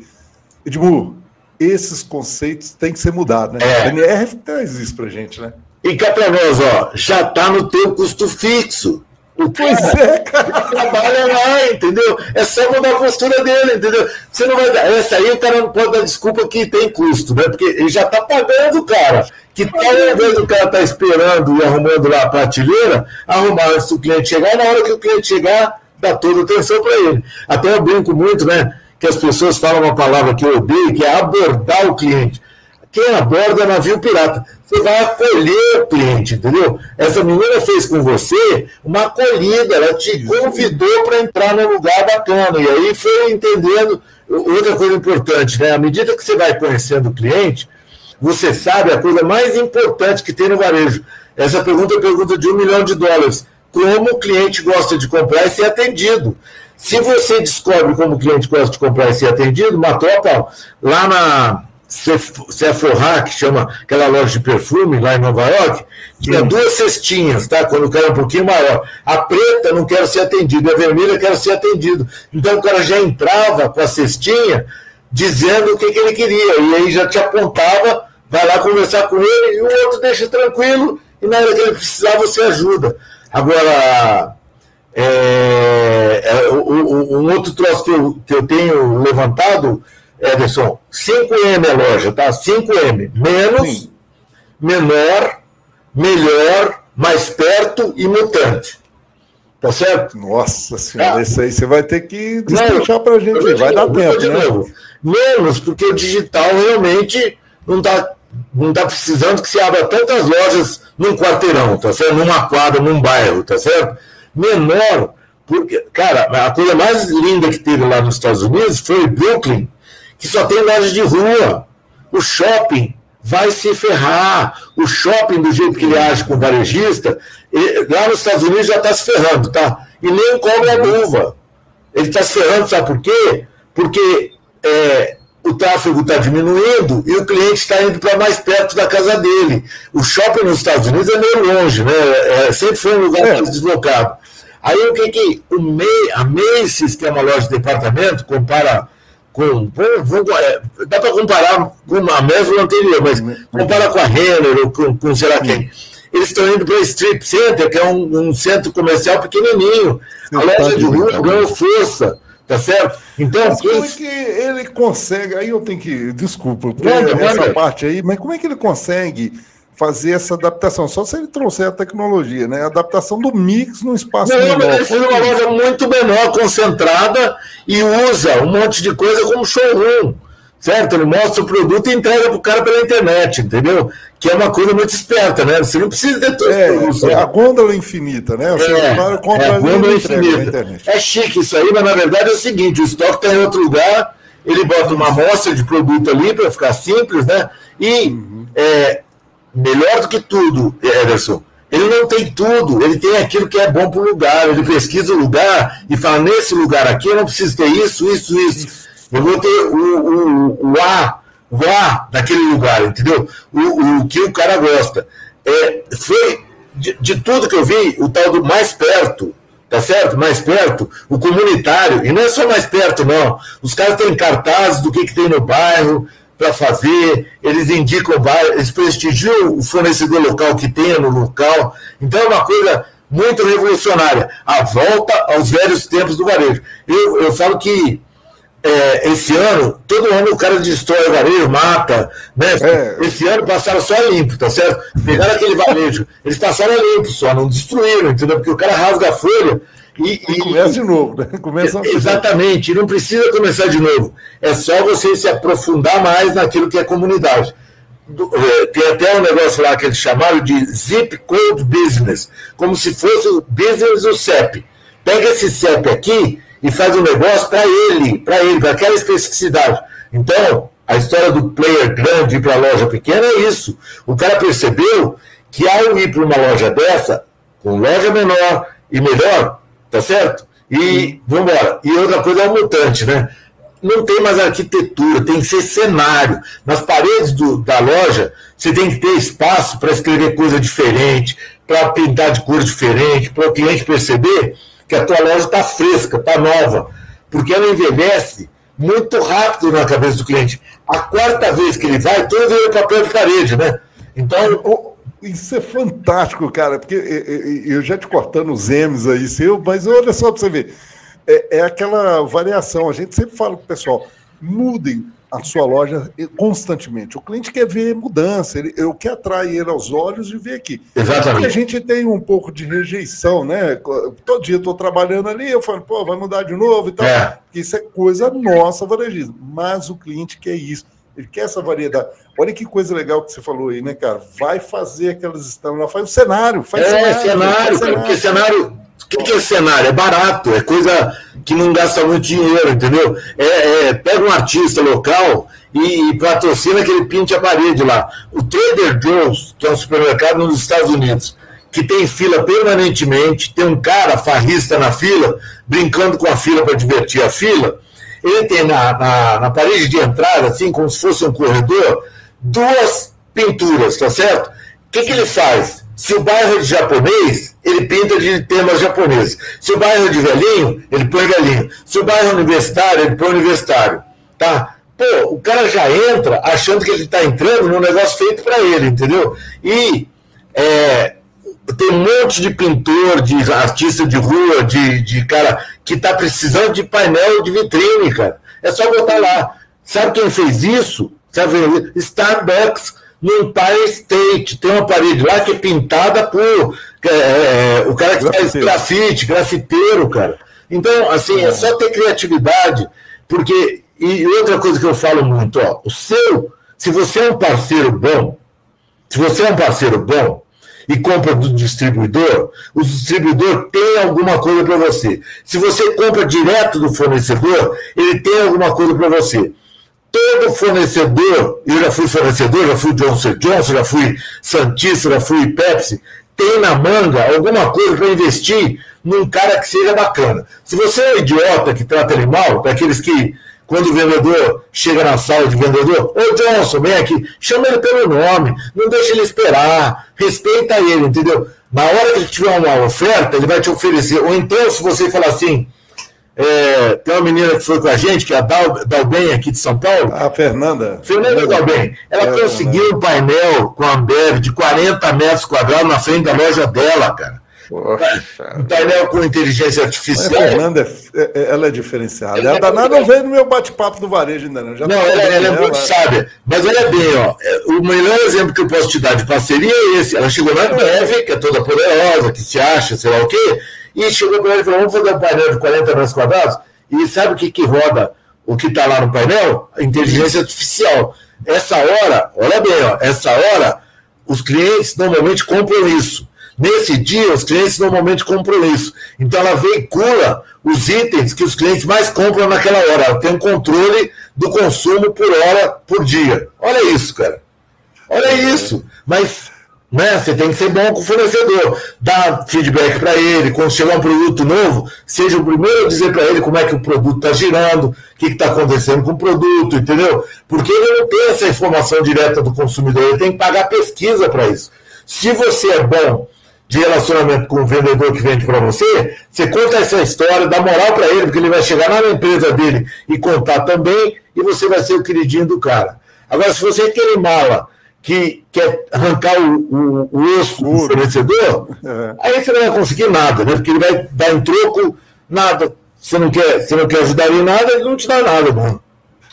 Edmur, esses conceitos têm que ser mudados, né? É. A NR traz isso pra gente, né? E cá para nós, ó, já está no teu custo fixo. O pois é, cara. trabalha lá, entendeu? É só mudar a postura dele, entendeu? Você não vai dar. Essa aí o cara não pode dar desculpa que tem custo, né? Porque ele já está pagando, cara. Que tal ao invés do cara tá esperando e arrumando lá a prateleira, arrumar antes do cliente chegar, na hora que o cliente chegar, dá toda atenção para ele. Até eu brinco muito, né? Que as pessoas falam uma palavra que eu odeio, que é abordar o cliente. Quem aborda navio pirata? Você vai acolher o cliente, entendeu? Essa menina fez com você uma acolhida, ela te convidou para entrar num lugar bacana. E aí foi entendendo. Outra coisa importante, né? À medida que você vai conhecendo o cliente, você sabe a coisa mais importante que tem no varejo. Essa pergunta é pergunta de um milhão de dólares. Como o cliente gosta de comprar e ser atendido? Se você descobre como o cliente gosta de comprar e ser atendido, matou a pau. Lá na, Sephora, que chama aquela loja de perfume lá em Nova York, tinha duas cestinhas, tá? Quando o cara é um pouquinho maior. A preta não quer ser atendido, a vermelha quer ser atendido. Então o cara já entrava com a cestinha dizendo o que, que ele queria, e aí já te apontava, vai lá conversar com ele, e o outro deixa tranquilo, e na hora que ele precisar você ajuda. Agora, é, é, um outro troço que eu, que eu tenho levantado Ederson, 5M a loja, tá? 5M. Menos, Sim. menor, melhor, mais perto e mutante. Tá certo? Nossa senhora, ah. isso aí você vai ter que despachar para a gente, vai dar tempo, de né? Novo. Menos, porque o digital realmente não está não tá precisando que se abra tantas lojas num quarteirão, tá certo? Numa quadra, num bairro, tá certo? Menor, porque, cara, a coisa mais linda que teve lá nos Estados Unidos foi Brooklyn, que só tem lojas de rua. O shopping vai se ferrar. O shopping, do jeito que ele age com o varejista, ele, lá nos Estados Unidos já está se ferrando, tá? E nem cobra a luva. Ele está se ferrando, sabe por quê? Porque é, o tráfego está diminuindo e o cliente está indo para mais perto da casa dele. O shopping nos Estados Unidos é meio longe, né? É, sempre foi um lugar é. mais deslocado. Aí o que que o a Macy's, que é uma loja de departamento, compara com. É, dá para comparar com a mesma anterior, mas compara com a Renner ou com, com sei lá quem. eles estão indo para o Strip Center, que é um, um centro comercial pequenininho. a loja de rua ganhou força. Tá certo? Então, mas como é que ele consegue? Aí eu tenho que. Desculpa, porque manda, essa manda. parte aí, mas como é que ele consegue fazer essa adaptação? Só se ele trouxer a tecnologia, né? A adaptação do mix no espaço Não, menor. Ele fez uma loja muito menor, concentrada, e usa um monte de coisa como showroom certo? Ele mostra o produto e entrega para o cara pela internet, entendeu? Que é uma coisa muito esperta, né? Você não precisa ter tudo. É, é a gôndola infinita, né? Você é, compra é a gôndola infinita. É chique isso aí, mas na verdade é o seguinte: o estoque está em outro lugar, ele bota uma amostra de produto ali para ficar simples, né? E uhum. é, melhor do que tudo, Ederson. Ele não tem tudo, ele tem aquilo que é bom para o lugar. Ele pesquisa o lugar e fala: nesse lugar aqui eu não preciso ter isso, isso, isso. Eu vou ter o, o, o A, o A daquele lugar, entendeu? O, o que o cara gosta. É, foi de, de tudo que eu vi, o tal do mais perto, tá certo? Mais perto, o comunitário, e não é só mais perto, não. Os caras têm cartazes do que, que tem no bairro para fazer, eles indicam o bairro, eles prestigiam o fornecedor local que tem no local. Então é uma coisa muito revolucionária. A volta aos velhos tempos do varejo. Eu, eu falo que é, esse ano, todo ano o cara destrói o varejo, mata. Né? É. Esse ano passaram só limpo, tá certo? Pegaram aquele varejo, eles passaram limpo só, não destruíram, entendeu? Porque o cara rasga a folha e. e, começa de novo, né? Começa exatamente, não precisa começar de novo. É só você se aprofundar mais naquilo que é comunidade. É, tem até um negócio lá que eles chamaram de Zip Code Business, como se fosse o business do CEP. Pega esse CEP aqui e faz um negócio para ele, para ele, para aquela especificidade. Então, a história do player grande ir para a loja pequena é isso. O cara percebeu que ao ir para uma loja dessa, com loja menor e melhor, tá certo? E vamos embora. E outra coisa é o mutante, né? Não tem mais arquitetura, tem que ser cenário. Nas paredes do, da loja, você tem que ter espaço para escrever coisa diferente, para pintar de cor diferente, para o cliente perceber que a tua loja está fresca, está nova, porque ela envelhece muito rápido na cabeça do cliente. A quarta vez que ele vai, todo é papel de parede, né? Então. Isso é fantástico, cara, porque eu já te cortando os M's aí, seu, mas olha só para você ver. É, é aquela variação. A gente sempre fala para o pessoal: mudem a sua loja constantemente. O cliente quer ver mudança, ele, eu quero atrair ele aos olhos e ver aqui. Exatamente. Porque a gente tem um pouco de rejeição, né? Todo dia estou trabalhando ali, eu falo, pô, vai mudar de novo e tal. É. Isso é coisa nossa, varejismo. Mas o cliente quer isso. Ele quer essa variedade. Olha que coisa legal que você falou aí, né, cara? Vai fazer aquelas estampas, faz o cenário, faz é, cenário. cenário, cenário. porque cenário o que, que, é cenário? É barato, é coisa que não gasta muito dinheiro, entendeu? É, é pega um artista local e, e, patrocina que ele pinte a parede lá. O Trader Joe's, que é um supermercado nos Estados Unidos, que tem fila permanentemente, tem um cara farrista na fila, brincando com a fila para divertir a fila. Ele tem na, na, na parede de entrada, assim, como se fosse um corredor, duas pinturas, tá certo? O que, que ele faz? Se o bairro é de japonês, ele pinta de temas japoneses. Se o bairro é de velhinho, ele põe velhinho. Se o bairro é universitário, ele põe universitário. Tá? Pô, o cara já entra achando que ele está entrando num negócio feito para ele, entendeu? E é, tem um monte de pintor, de artista de rua, de, de cara que está precisando de painel de vitrine, cara. É só botar lá. Sabe quem fez isso? Starbucks no Empire State. Tem uma parede lá que é pintada por é, é, o cara que faz grafite, grafiteiro, cara. Então, assim, é só ter criatividade, porque. E outra coisa que eu falo muito, ó, o seu, se você é um parceiro bom, se você é um parceiro bom e compra do distribuidor, o distribuidor tem alguma coisa para você. Se você compra direto do fornecedor, ele tem alguma coisa para você todo fornecedor, eu já fui fornecedor, já fui Johnson Johnson, já fui Santista, já fui Pepsi, tem na manga alguma coisa para investir num cara que seja bacana. Se você é um idiota que trata ele mal, para aqueles que, quando o vendedor chega na sala de vendedor, ô Johnson, vem aqui, chama ele pelo nome, não deixa ele esperar, respeita ele, entendeu? Na hora que ele tiver uma oferta, ele vai te oferecer. Ou então, se você falar assim, É, tem uma menina que foi com a gente, que é a Dal, Dalben aqui de São Paulo. A Fernanda. Fernanda Dalben. Ela é, conseguiu um painel com a Ambev de 40 metros quadrados na frente da loja dela, cara. Poxa. Um painel com inteligência artificial. A Fernanda, é, é, ela é diferenciada. Ela, ela danada não veio no meu bate-papo do varejo ainda não. Já não, ela, ela é muito sábia. Mas olha bem, ó, o melhor exemplo que eu posso te dar de parceria é esse. Ela chegou na Ambev, que é toda poderosa, que se acha, sei lá o quê, e chegou para ele e falou: vamos fazer um painel de 40 metros quadrados? E sabe o que, que roda o que está lá no painel? A inteligência artificial. Essa hora, olha bem, ó, essa hora, os clientes normalmente compram isso. Nesse dia, os clientes normalmente compram isso. Então, ela veicula os itens que os clientes mais compram naquela hora. Ela tem um controle do consumo por hora, por dia. Olha isso, cara. Olha isso. Mas né? Você tem que ser bom com o fornecedor, dar feedback para ele, quando chegar um produto novo, seja o primeiro a dizer para ele como é que o produto está girando, o que está acontecendo com o produto, entendeu? Porque ele não tem essa informação direta do consumidor, ele tem que pagar pesquisa para isso. Se você é bom de relacionamento com o vendedor que vende para você, você conta essa história, dá moral para ele, porque ele vai chegar na empresa dele e contar também, e você vai ser o queridinho do cara. Agora, se você é aquele mala que quer arrancar o, o, o osso do fornecedor, é. aí você não vai conseguir nada, né? Porque ele vai dar em troco nada. Você não quer, você não quer ajudar em nada, ele não te dá nada, mano.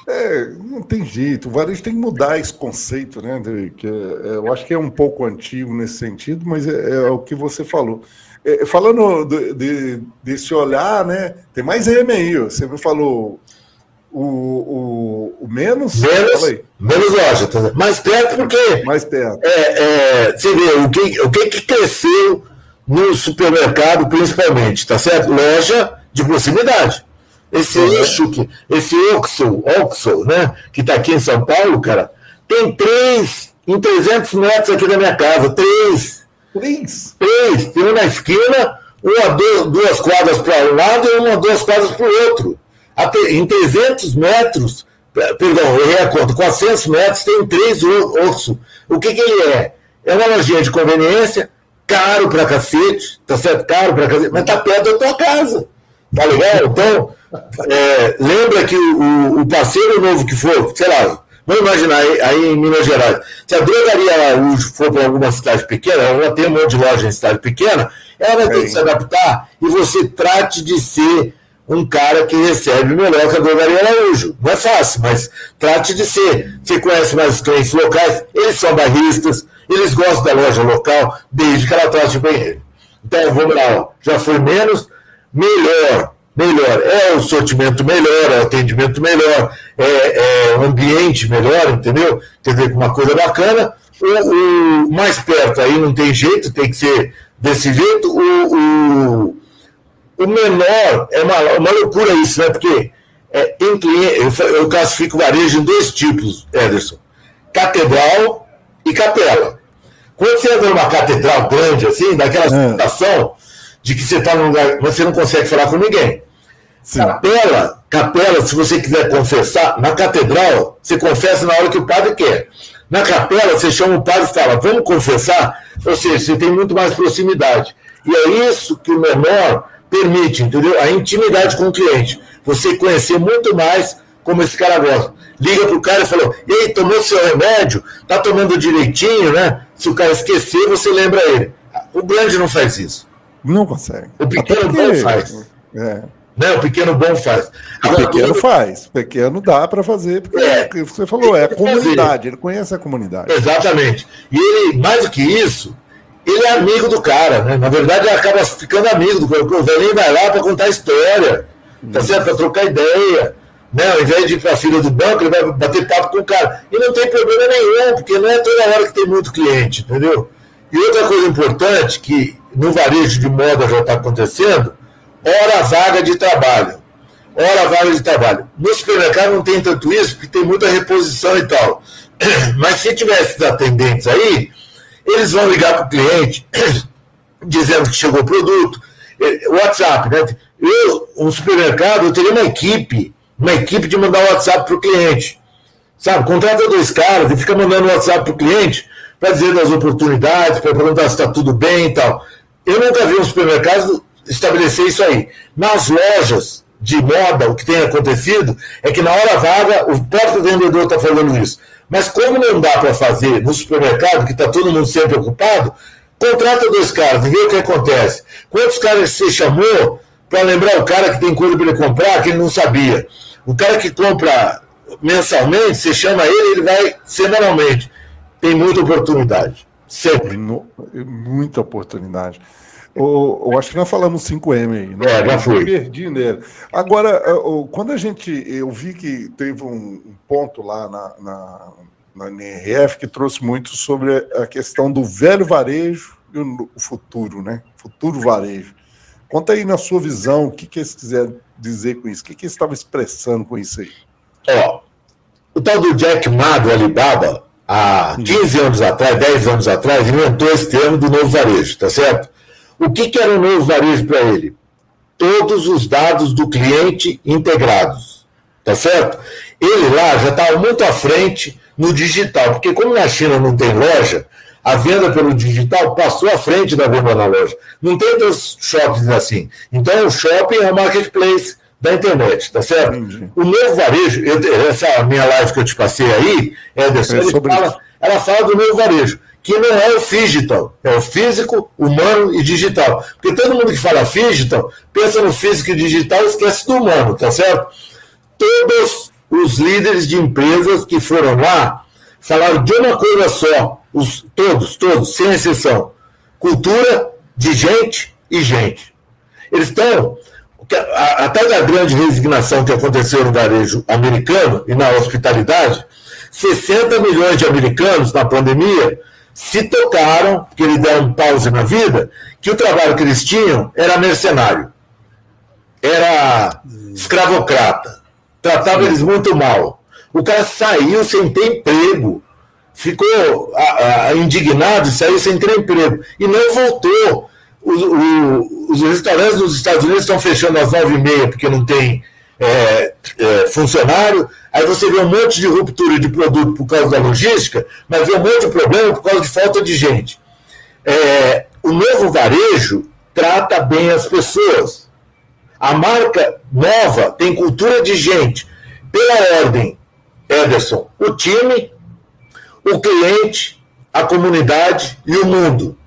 É, não tem jeito. O varejo tem que mudar esse conceito, né? De, que é, é eu acho que é um pouco antigo nesse sentido, mas é, é o que você falou. É, falando de, desse olhar, né? Tem mais M aí. Você me falou o, o, o menos. Menos, menos loja. Tá mais perto porque. Mais perto. É, é, você vê o que, o que, que cresceu no supermercado, principalmente, tá certo? Loja de proximidade. Esse uhum. eixo, que, esse Oxo, Oxo, né, que está aqui em São Paulo, cara, tem três em 300 metros aqui da minha casa. Três. Três? Três. Tem um na esquina, uma, duas quadras para um lado e uma, duas quadras para o outro em 300 metros, perdão, eu errei a conta, 400 metros tem três ossos. O que, que ele é? É uma lojinha de conveniência, caro pra cacete, tá certo? Caro pra cacete, mas tá perto da tua casa. Tá legal? Então, é, lembra que o, o, parceiro novo que for, sei lá, vamos imaginar aí, aí em Minas Gerais, se a drogaria Araújo for para alguma cidade pequena, ela tem um monte de loja em cidade pequena, ela vai ter que se adaptar e você trate de ser um cara que recebe melhor que a Drogaria Araújo. Não é fácil, mas trate de ser. Você conhece mais os clientes locais, eles são barristas, eles gostam da loja local, desde que ela trate bem ele. Então, vamos lá, já foi menos, melhor, melhor. É o sortimento melhor, é o atendimento melhor, é, é o ambiente melhor, entendeu? Quer dizer, uma coisa bacana. O, o, mais perto aí não tem jeito, tem que ser desse jeito. o, o o menor, é uma, uma loucura isso, né? Porque é, tem cliente, eu, eu classifico varejo em dois tipos, Ederson: catedral e capela. Quando você entra numa catedral grande, assim, daquela é. sensação de que você está num lugar, você não consegue falar com ninguém. Sim. Capela, capela, se você quiser confessar, na catedral, você confessa na hora que o padre quer. Na capela, você chama o padre e fala, vamos confessar? Ou seja, você tem muito mais proximidade. E é isso que o menor permite, entendeu? A intimidade com o cliente. Você conhecer muito mais como esse cara gosta. Liga pro cara e falou: Ei, tomou seu remédio? Tá tomando direitinho, né? Se o cara esquecer, você lembra ele. O grande não faz isso. Não consegue. O pequeno porque... bom faz. É. Né? O pequeno bom faz. O pequeno faz. O pequeno dá para fazer, porque é. você falou, é a comunidade. Fazer. Ele conhece a comunidade. Exatamente. E ele, mais do que isso, ele é amigo do cara, né? Na verdade, ele acaba ficando amigo do cara. O velhinho vai lá para contar história, tá certo? Para trocar ideia. Né? Ao invés de ir para a fila do banco, ele vai bater papo com o cara. E não tem problema nenhum, porque não é toda hora que tem muito cliente, entendeu? E outra coisa importante, que no varejo de moda já está acontecendo, hora vaga de trabalho. Hora vaga de trabalho. No supermercado não tem tanto isso, porque tem muita reposição e tal. Mas se tivesse atendentes aí, eles vão ligar para o cliente dizendo que chegou o produto. WhatsApp, né? Eu, um supermercado, eu teria uma equipe, uma equipe de mandar WhatsApp para o cliente. Sabe? Contrata dois caras e fica mandando WhatsApp para o cliente para dizer das oportunidades, para perguntar se está tudo bem e tal. Eu nunca vi um supermercado estabelecer isso aí. Nas lojas, de moda, o que tem acontecido, é que na hora vaga o próprio vendedor está fazendo isso. Mas como não dá para fazer no supermercado, que está todo mundo sempre ocupado, contrata dois caras e vê o que acontece. Quantos caras você chamou para lembrar o cara que tem coisa para ele comprar que ele não sabia? O cara que compra mensalmente, você chama ele, ele vai semanalmente. Tem muita oportunidade. Sempre. Muita oportunidade. Eu, eu acho que nós falamos 5M aí. Né? É, já foi. perdi nele. Agora, quando a gente. Eu vi que teve um ponto lá na, na, na NRF que trouxe muito sobre a questão do velho varejo e o futuro, né? Futuro varejo. Conta aí na sua visão o que, que eles quiseram dizer com isso, o que, que eles estavam expressando com isso aí. Ó, o tal do Jack Ma do Alibaba, há 15 anos atrás, 10 anos atrás, inventou esse termo do novo varejo, tá certo? O que, que era o novo varejo para ele? Todos os dados do cliente integrados. Tá certo? Ele lá já estava muito à frente no digital, porque como na China não tem loja, a venda pelo digital passou à frente da venda na loja. Não tem outros shoppings assim. Então o shopping é o marketplace da internet, tá certo? Entendi. O novo varejo, eu, essa minha live que eu te passei aí, Ederson, é fala, ela fala do novo varejo que não é o digital, é o físico, humano e digital. Porque todo mundo que fala digital pensa no físico e digital e esquece do humano, tá certo? Todos os líderes de empresas que foram lá falaram de uma coisa só, os, todos, todos, sem exceção: cultura de gente e gente. Eles estão. Até da grande resignação que aconteceu no varejo americano e na hospitalidade, 60 milhões de americanos na pandemia se tocaram, que eles deram pause na vida, que o trabalho que eles tinham era mercenário, era escravocrata, tratava eles muito mal. O cara saiu sem ter emprego, ficou a, a, indignado e saiu sem ter emprego, e não voltou. Os, o, os restaurantes dos Estados Unidos estão fechando às nove e meia porque não tem é, é, funcionário, aí você vê um monte de ruptura de produto por causa da logística, mas vê um monte de problema por causa de falta de gente. É, o novo varejo trata bem as pessoas. A marca nova tem cultura de gente. Pela ordem, Ederson, o time, o cliente, a comunidade e o mundo.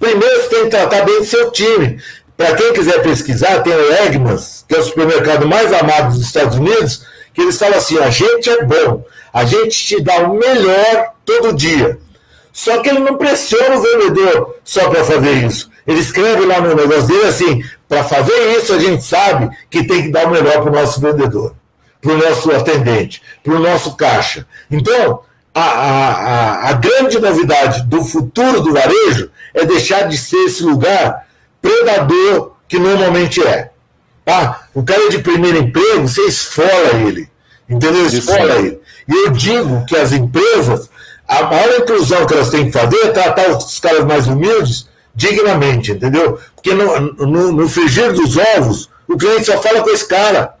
Primeiro você tem que tratar bem do seu time. Para quem quiser pesquisar, tem o Egmans, que é o supermercado mais amado dos Estados Unidos, que eles falam assim: a gente é bom, a gente te dá o melhor todo dia. Só que ele não pressiona o vendedor só para fazer isso. Ele escreve lá no negócio dele assim: para fazer isso, a gente sabe que tem que dar o melhor para o nosso vendedor, para o nosso atendente, para o nosso caixa. Então, a, a, a grande novidade do futuro do varejo é deixar de ser esse lugar predador que normalmente é. Tá? O cara de primeiro emprego, você esfola ele. Entendeu? Esfola ele. E eu digo que as empresas, a maior inclusão que elas têm que fazer é tratar os caras mais humildes dignamente, entendeu? Porque no, no, no frigir dos ovos, o cliente só fala com esse cara.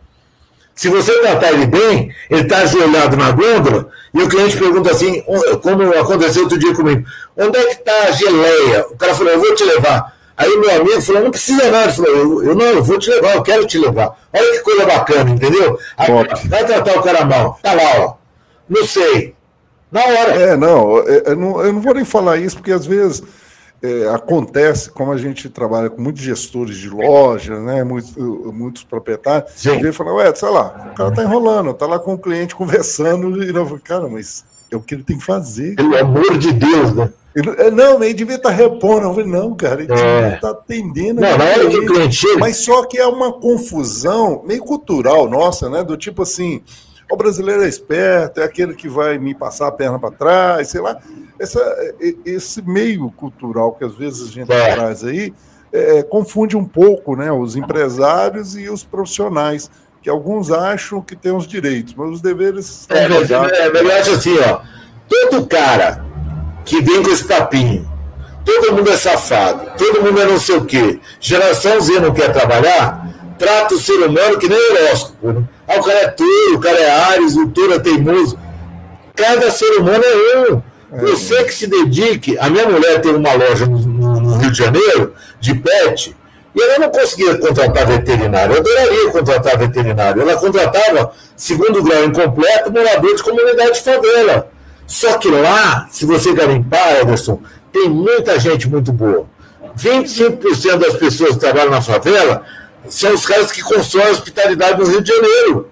Se você tratar ele bem, ele está ajoelhado na gôndola e o cliente pergunta assim, como aconteceu outro dia comigo, onde é que está a geleia? O cara falou, eu vou te levar. Aí meu amigo falou, não precisa nada. Ele falou, eu, eu, não, eu vou te levar, eu quero te levar. Olha que coisa bacana, entendeu? Aí, vai tratar o cara mal. Tá lá, ó. Não sei. Na hora. É, não, eu, eu não, eu não vou nem falar isso, porque às vezes é, acontece, como a gente trabalha com muitos gestores de loja, né, muitos, muitos proprietários, Sim. ele fala, ué, sei lá, o cara tá enrolando, tá lá com o cliente conversando, e não, cara, mas é o que ele tem que fazer. Pelo amor de Deus, né? Ele, não, ele devia estar tá repondo. Eu falei, não, cara, ele é. está atendendo. Não, na hora que o cliente Mas só que é uma confusão meio cultural nossa, né? Do tipo assim, o brasileiro é esperto, é aquele que vai me passar a perna para trás, sei lá. Essa, esse meio cultural que às vezes a gente é. traz aí é, confunde um pouco né, os empresários e os profissionais, que alguns acham que têm os direitos, mas os deveres estão é, jogados. É, eu acho assim, ó, todo cara que vem com esse papinho. Todo mundo é safado, todo mundo é não sei o quê. Geração Z não quer trabalhar, trata o ser humano que nem horóscopo. Né? Ah, o cara é touro, o cara é Ares, o touro é teimoso. Cada ser humano é um. É. Você que se dedique. A minha mulher tem uma loja no, no, Rio de Janeiro, de pet, E ela não conseguia contratar veterinário. Eu adoraria contratar veterinário. Ela contratava segundo grau incompleto morador de comunidade de favela. Só que lá, se você garimpar, Ederson, tem muita gente muito boa. 25% das pessoas que trabalham na favela são os caras que constroem a hospitalidade no Rio de Janeiro.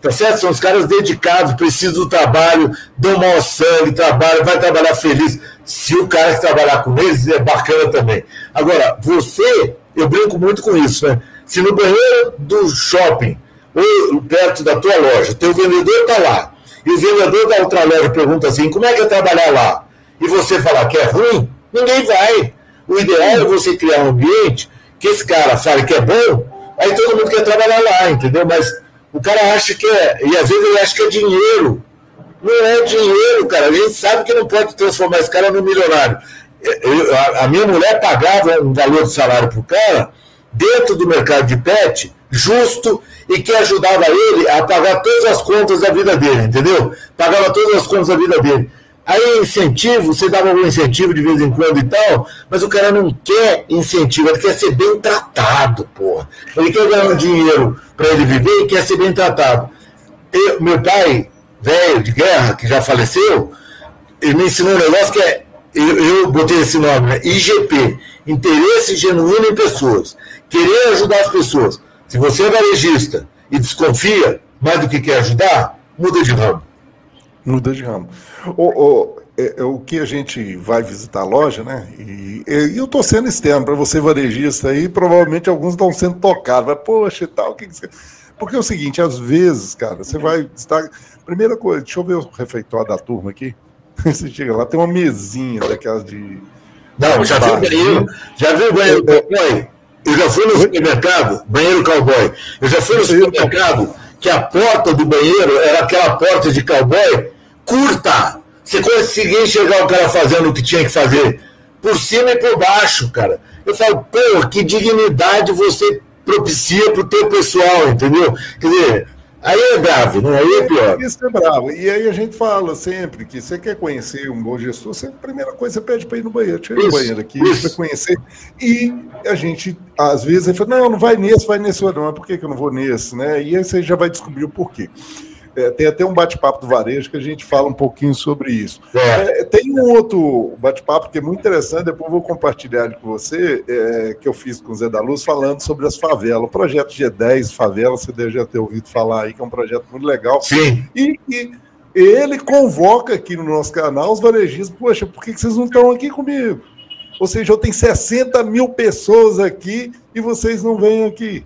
Tá certo? São os caras dedicados, precisam do trabalho, dão maior sangue, trabalham, vai trabalhar feliz. Se o cara trabalhar com eles é bacana também. Agora, você, eu brinco muito com isso, né? Se no banheiro do shopping, ou perto da tua loja, teu vendedor está lá, e o vendedor da outra loja pergunta assim: como é que é trabalhar lá? E você falar que é ruim, ninguém vai. O ideal é você criar um ambiente que esse cara fale que é bom, aí todo mundo quer trabalhar lá, entendeu? Mas o cara acha que é, e às vezes ele acha que é dinheiro. Não é dinheiro, cara. A gente sabe que não pode transformar esse cara no milionário. Eu, a, a, minha mulher pagava um valor de salário para o cara dentro do mercado de pet, justo, e que ajudava ele a pagar todas as contas da vida dele, entendeu? Pagava todas as contas da vida dele. Aí incentivo, você dava algum incentivo de vez em quando e tal, mas o cara não quer incentivo, ele quer ser bem tratado, porra. Ele quer ganhar um dinheiro para ele viver e quer ser bem tratado. Eu, meu pai, velho de guerra, que já faleceu, ele me ensinou um negócio que é, eu, eu botei esse nome, né? IGP, Interesse Genuíno em Pessoas. Querer ajudar as pessoas. Se você é varejista e desconfia mais do que quer ajudar, muda de ramo. Muda de ramo. O, o, é, é, o que a gente vai visitar a loja, né? E, e eu estou sendo externo para você varejista aí, provavelmente alguns estão sendo tocados. Vai, poxa e tal, o que, que você. Porque é o seguinte, às vezes, cara, você vai estar. Primeira coisa, deixa eu ver o refeitório da turma aqui. Você chega lá, tem uma mesinha daquelas de. Não, já viu o banheiro? Já viu o banheiro cowboy? Eu já fui no supermercado, banheiro cowboy. Eu já fui no supermercado que a porta do banheiro era aquela porta de cowboy curta. Você conseguia enxergar o cara fazendo o que tinha que fazer. Por cima e por baixo, cara. Eu falo, pô, que dignidade você propicia pro teu pessoal, entendeu? Quer dizer, aí é grave, não? Aí é pior. Isso é bravo. E aí a gente fala sempre que você quer conhecer um bom gestor, você, a primeira coisa você pede para ir no banheiro. Tira o banheiro aqui, para conhecer. E a gente, às vezes, fala, não, não vai nesse, vai nesse outro. Mas por que, que eu não vou nesse? Né? E aí você já vai descobrir o porquê. É, tem até um bate-papo do varejo que a gente fala um pouquinho sobre isso. É. É, tem um outro bate-papo que é muito interessante, depois vou compartilhar com você, é, que eu fiz com o Zé da Luz, falando sobre as favelas. O projeto G10 Favelas, você deve já ter ouvido falar aí, que é um projeto muito legal. Sim. E, e ele convoca aqui no nosso canal os varejistas, poxa, por que vocês não estão aqui comigo? Ou seja, eu tenho 60 mil pessoas aqui e vocês não vêm aqui.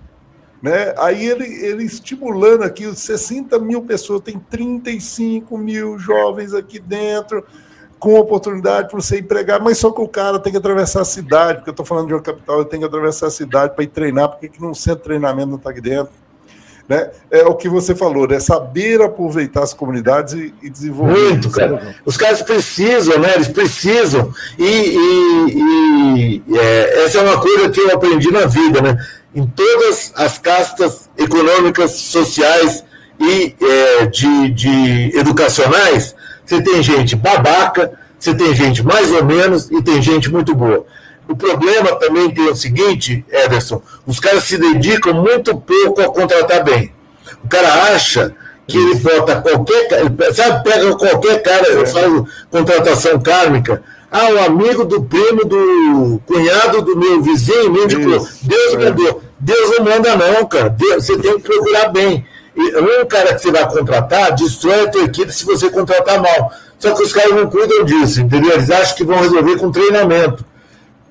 Né? Aí ele, ele estimulando aqui, 60 mil pessoas, tem 35 mil jovens aqui dentro, com oportunidade para você empregar, mas só que o cara tem que atravessar a cidade, porque eu estou falando de uma capital, ele tem que atravessar a cidade para ir treinar, porque que no centro de treinamento não está aqui dentro. Né? É o que você falou, né? Saber aproveitar as comunidades e, e desenvolver. Muito, cara. Os caras precisam, né? Eles precisam. E, e, e é, essa é uma coisa que eu aprendi na vida, né? Em todas as castas econômicas, sociais e é, de, de educacionais, você tem gente babaca, você tem gente mais ou menos e tem gente muito boa. O problema também tem o seguinte, Ederson, os caras se dedicam muito pouco a contratar bem. O cara acha que ele bota qualquer, sabe, pega qualquer cara, faz contratação kármica, ah, o amigo do primo do cunhado do meu vizinho me indicou. Deus mandou. É. Deus não manda, não, cara. Deus, você tem que procurar bem. E um cara que você vai contratar destrói a tua equipe se você contratar mal. Só que os caras não cuidam disso, entendeu? Eles acham que vão resolver com treinamento.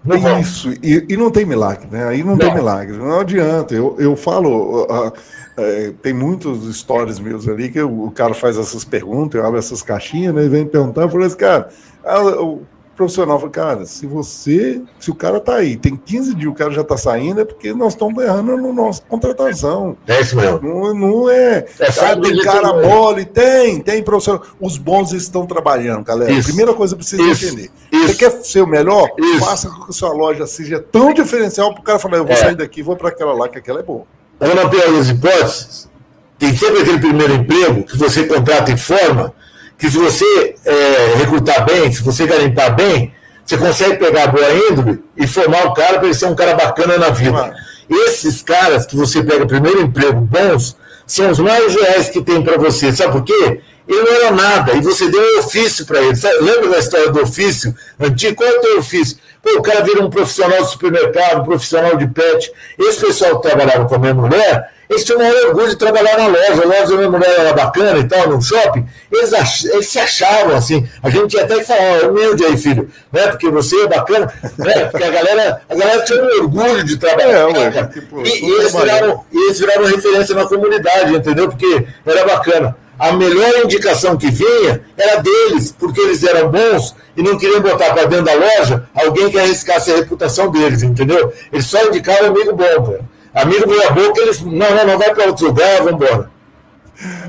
Não Isso, e, e, não tem milagre, né? Aí não, não. tem milagre, não adianta. Eu, eu falo, uh, uh, tem muitas histórias meus ali que o, o cara faz essas perguntas, eu abro essas caixinhas, né? E vem perguntar, eu falo assim, cara, ah, o profissional cara, se você, se o cara tá aí, tem 15 dias, o cara já tá saindo, é porque nós estamos errando na nossa contratação. É isso mesmo. Não, não é. é cara, tem cara mole, tem, tem profissional. Os bons estão trabalhando, galera. Isso. Primeira coisa que precisa isso. entender. Isso. Você quer ser o melhor? Isso. Faça com que a sua loja seja tão diferencial para o cara falar, eu vou é. sair daqui, vou para aquela lá, que aquela é boa. Ou na pior das hipóteses, tem sempre aquele primeiro emprego que você contrata e forma que se você é, recrutar bem, se você garimpar bem, Você consegue pegar a boa índole e formar o cara para ele ser um cara bacana na vida. Esses caras que você pega primeiro emprego bons são os mais reais que tem para você. Sabe por quê? Ele não era nada, e você deu um ofício para ele. Sabe, lembra da história do ofício antigo? Qual é o teu ofício? Pô, o cara vira um profissional de supermercado, um profissional de pet. Esse pessoal que trabalhava com a minha mulher, eles tinham um orgulho de trabalhar na loja. A loja minha mulher era bacana e tal, no shopping. Eles, ach, eles se achavam assim. A gente tinha até que falar, humilde aí, filho, né? Porque você é bacana, né? Porque a galera, a galera tinha um orgulho de trabalhar. É, tipo, e, e, eles viraram, eles viraram referência na comunidade, entendeu? Porque era bacana a melhor indicação que vinha era deles, porque eles eram bons e não queriam botar para dentro da loja alguém que arriscasse a reputação deles, entendeu? Eles só indicaram amigo bom, cara. Amigo meia boca, eles. Não, não, não vai para outro lugar, vamos embora.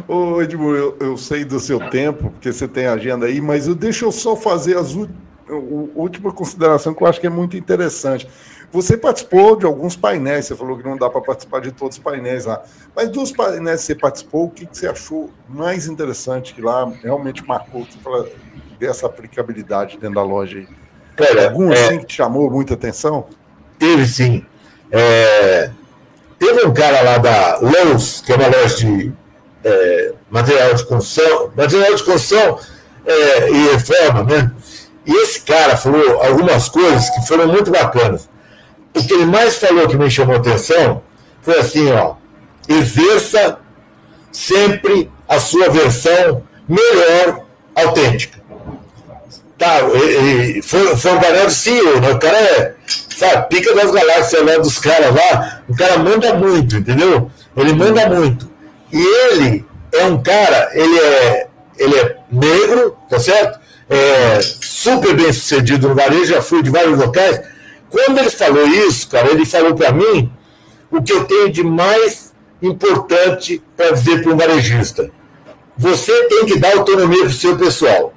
Ô, Edmundo, eu, eu, sei do seu tempo, porque você tem agenda aí, mas eu, deixa eu só fazer as última consideração que eu acho que é muito interessante. Você participou de alguns painéis, você falou que não dá para participar de todos os painéis lá. Mas dos painéis que você participou, o que, você achou mais interessante que lá realmente marcou que fala, dessa aplicabilidade dentro da loja aí? Cara, Algum é, assim que te chamou muita atenção? Teve sim. É, teve um cara lá da Lowe's, que é uma loja de é, material de construção, material de construção é, e reforma, né? E esse cara falou algumas coisas que foram muito bacanas o que ele mais falou que me chamou atenção foi assim, ó, exerça sempre a sua versão melhor, autêntica. Tá, ele, foi, foi um de CEO, né? O cara é, sabe, pica das galáxias lá dos caras lá, o cara manda muito, entendeu? Ele manda muito. E ele é um cara, ele é, ele é negro, tá certo? É super bem sucedido no varejo, já fui de vários locais, quando ele falou isso, cara, ele falou para mim o que eu tenho de mais importante para dizer para um varejista. Você tem que dar autonomia para o seu pessoal.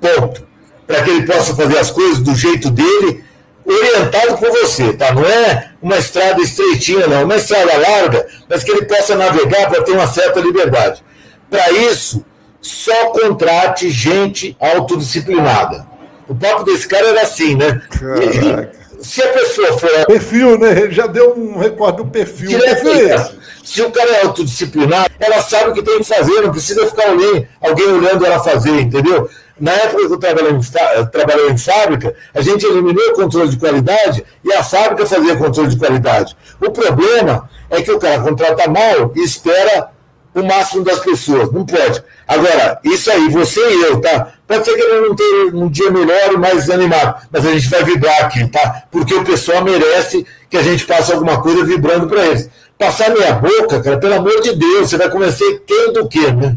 Ponto. Para que ele possa fazer as coisas do jeito dele, orientado por você, tá? Não é uma estrada estreitinha, não, uma estrada larga, mas que ele possa navegar para ter uma certa liberdade. Para isso, só contrate gente autodisciplinada. O papo desse cara era assim, né? Caraca se a pessoa for. Perfil, né? Ele já deu um recorde do perfil. perfil se o cara é autodisciplinado, ela sabe o que tem que fazer, não precisa ficar alguém, alguém olhando ela fazer, entendeu? Na época que eu trabalhei em, trabalhei em fábrica, a gente eliminou o controle de qualidade e a fábrica fazia controle de qualidade. O problema é que o cara contrata mal e espera o máximo das pessoas. Não pode. Agora, isso aí, você e eu, tá? Pode ser que ele não tenha um dia melhor e mais animado, mas a gente vai vibrar aqui, tá? Porque o pessoal merece que a gente faça alguma coisa vibrando para eles. Passar meia boca, cara, pelo amor de Deus, você vai convencer quem do quê, né?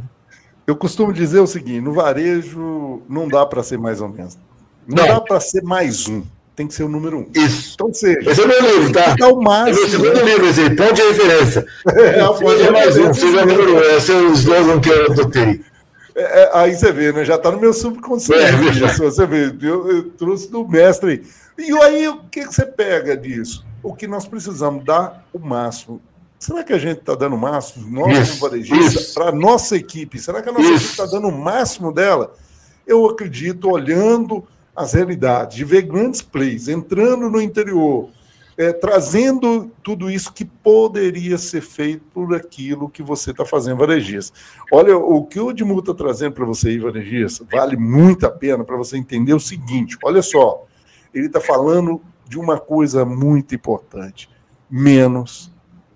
Eu costumo dizer o seguinte: no varejo não dá para ser mais ou menos. Não, não. dá para ser mais um tem que ser o número um. Isso. Então, seja. Esse é meu livro, tá? É o máximo. É meu segundo livro, esse ponto de referência. É, seja mais um, seja o número um. Esse é o slogan que eu adotei. É, é, aí você vê, né? Já está no meu subconsciente. É, você vê, eu, eu, trouxe do mestre aí. E aí, o que, que você pega disso? O que nós precisamos dar o máximo. Será que a gente está dando o máximo? Nós, varejistas, para a nossa equipe, será que a nossa isso. equipe está dando o máximo dela? Eu acredito, olhando as realidades, de ver grandes plays entrando no interior, é, trazendo tudo isso que poderia ser feito por aquilo que você está fazendo, varejista. Olha, o que o Edmundo está trazendo para você aí, varejista, vale muito a pena para você entender o seguinte: olha só, ele está falando de uma coisa muito importante: menos,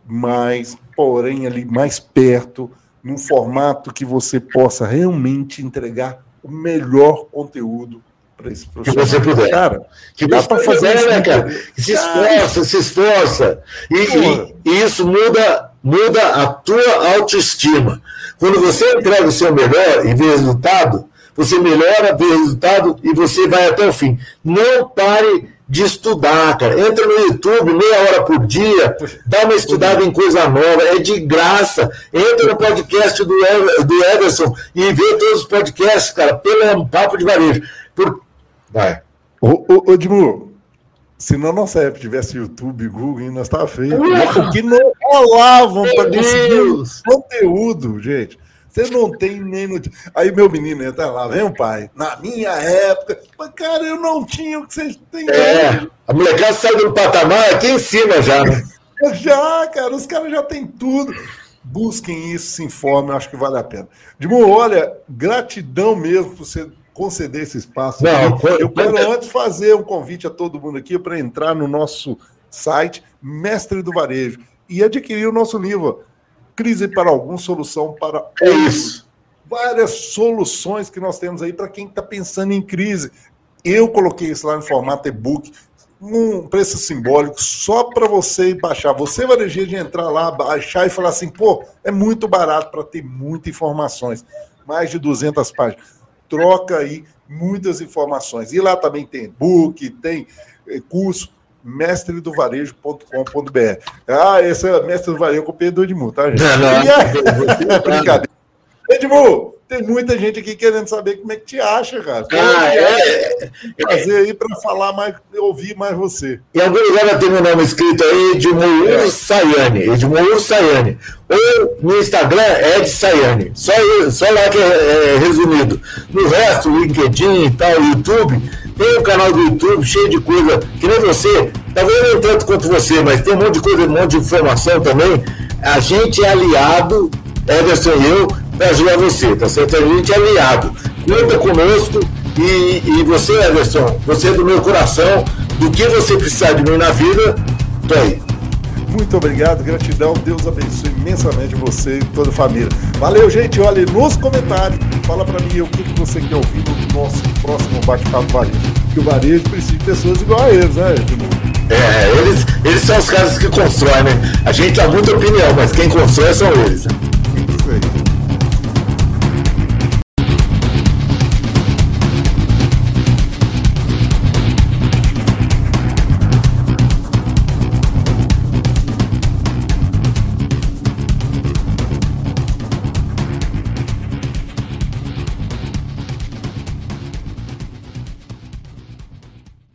mais, porém ali mais perto, num formato que você possa realmente entregar o melhor conteúdo para esse Que você puder. Cara, que dá para fazer isso, né, cara? Se esforça, se esforça. E, e, e, isso muda, muda a tua autoestima. Quando você entrega o seu melhor e vê resultado, você melhora, vê resultado e você vai até o fim. Não pare de estudar, cara. Entra no YouTube meia hora por dia, dá uma estudada em coisa nova, é de graça. Entra no podcast do, do Everson e vê todos os podcasts, cara, pelo papo de varejo. Por, Vai. Ô, ô, ô Dimu, se na nossa época tivesse YouTube, Google, nós estava feio. Porque não rolavam para conseguir conteúdo, gente. Você não tem nem notícia. Aí meu menino entra lá, vem o pai. Na minha época, mas, cara, eu não tinha o que vocês têm. É, a molecada saiu do patamar aqui em cima já, né? Já, cara, os caras já têm tudo. Busquem isso, se informem, acho que vale a pena. Edmundo, olha, gratidão mesmo por você conceder esse espaço. Não, eu quero antes fazer um convite a todo mundo aqui para entrar no nosso site, Mestre do Varejo, e adquirir o nosso livro, Crise para Alguns, Solução para É isso. Várias soluções que nós temos aí para quem está pensando em crise. Eu coloquei isso lá em formato e-book, um preço simbólico só para você baixar. Você, varejista, de entrar lá, baixar e falar assim, pô, é muito barato para ter muitas informações. Mais de 200 páginas. Troca aí muitas informações. E lá também tem e-book, tem curso mestredovarejo.com.br. Ah, esse é mestre do varejo com o Pedro Edmundo, tá, gente? Não, não. É... Brincadeira. Edmundo, tem muita gente aqui querendo saber como é que te acha, cara. ah, é, é, fazer aí para falar mais, ouvir mais você. Em algum lugar eu tenho meu nome escrito aí, Edmundo é. Sayane, Edmundo Sayane. Ou no Instagram, Ed Sayane. Só, só lá que é, é resumido. No resto, LinkedIn e tal, YouTube, tem um canal do YouTube cheio de coisa, que nem você, talvez não tanto quanto você, mas tem um monte de coisa, um monte de informação também. A gente é aliado, Ederson e eu, para ajudar você, tá certo? A gente é aliado. Conta conosco e, e você, Everson, você é do meu coração, do que você precisar de mim na vida, tô aí. Muito obrigado, gratidão. Deus abençoe imensamente você e toda a família. Valeu, gente. Olha, nos comentários, fala para mim o que você quer ouvir no nosso próximo bate-papo varejo. Que o varejo precisa de pessoas igual a eles, né, Edmundo? É, eles, eles são os caras que constroem, né? A gente dá muita opinião, mas quem constrói são eles.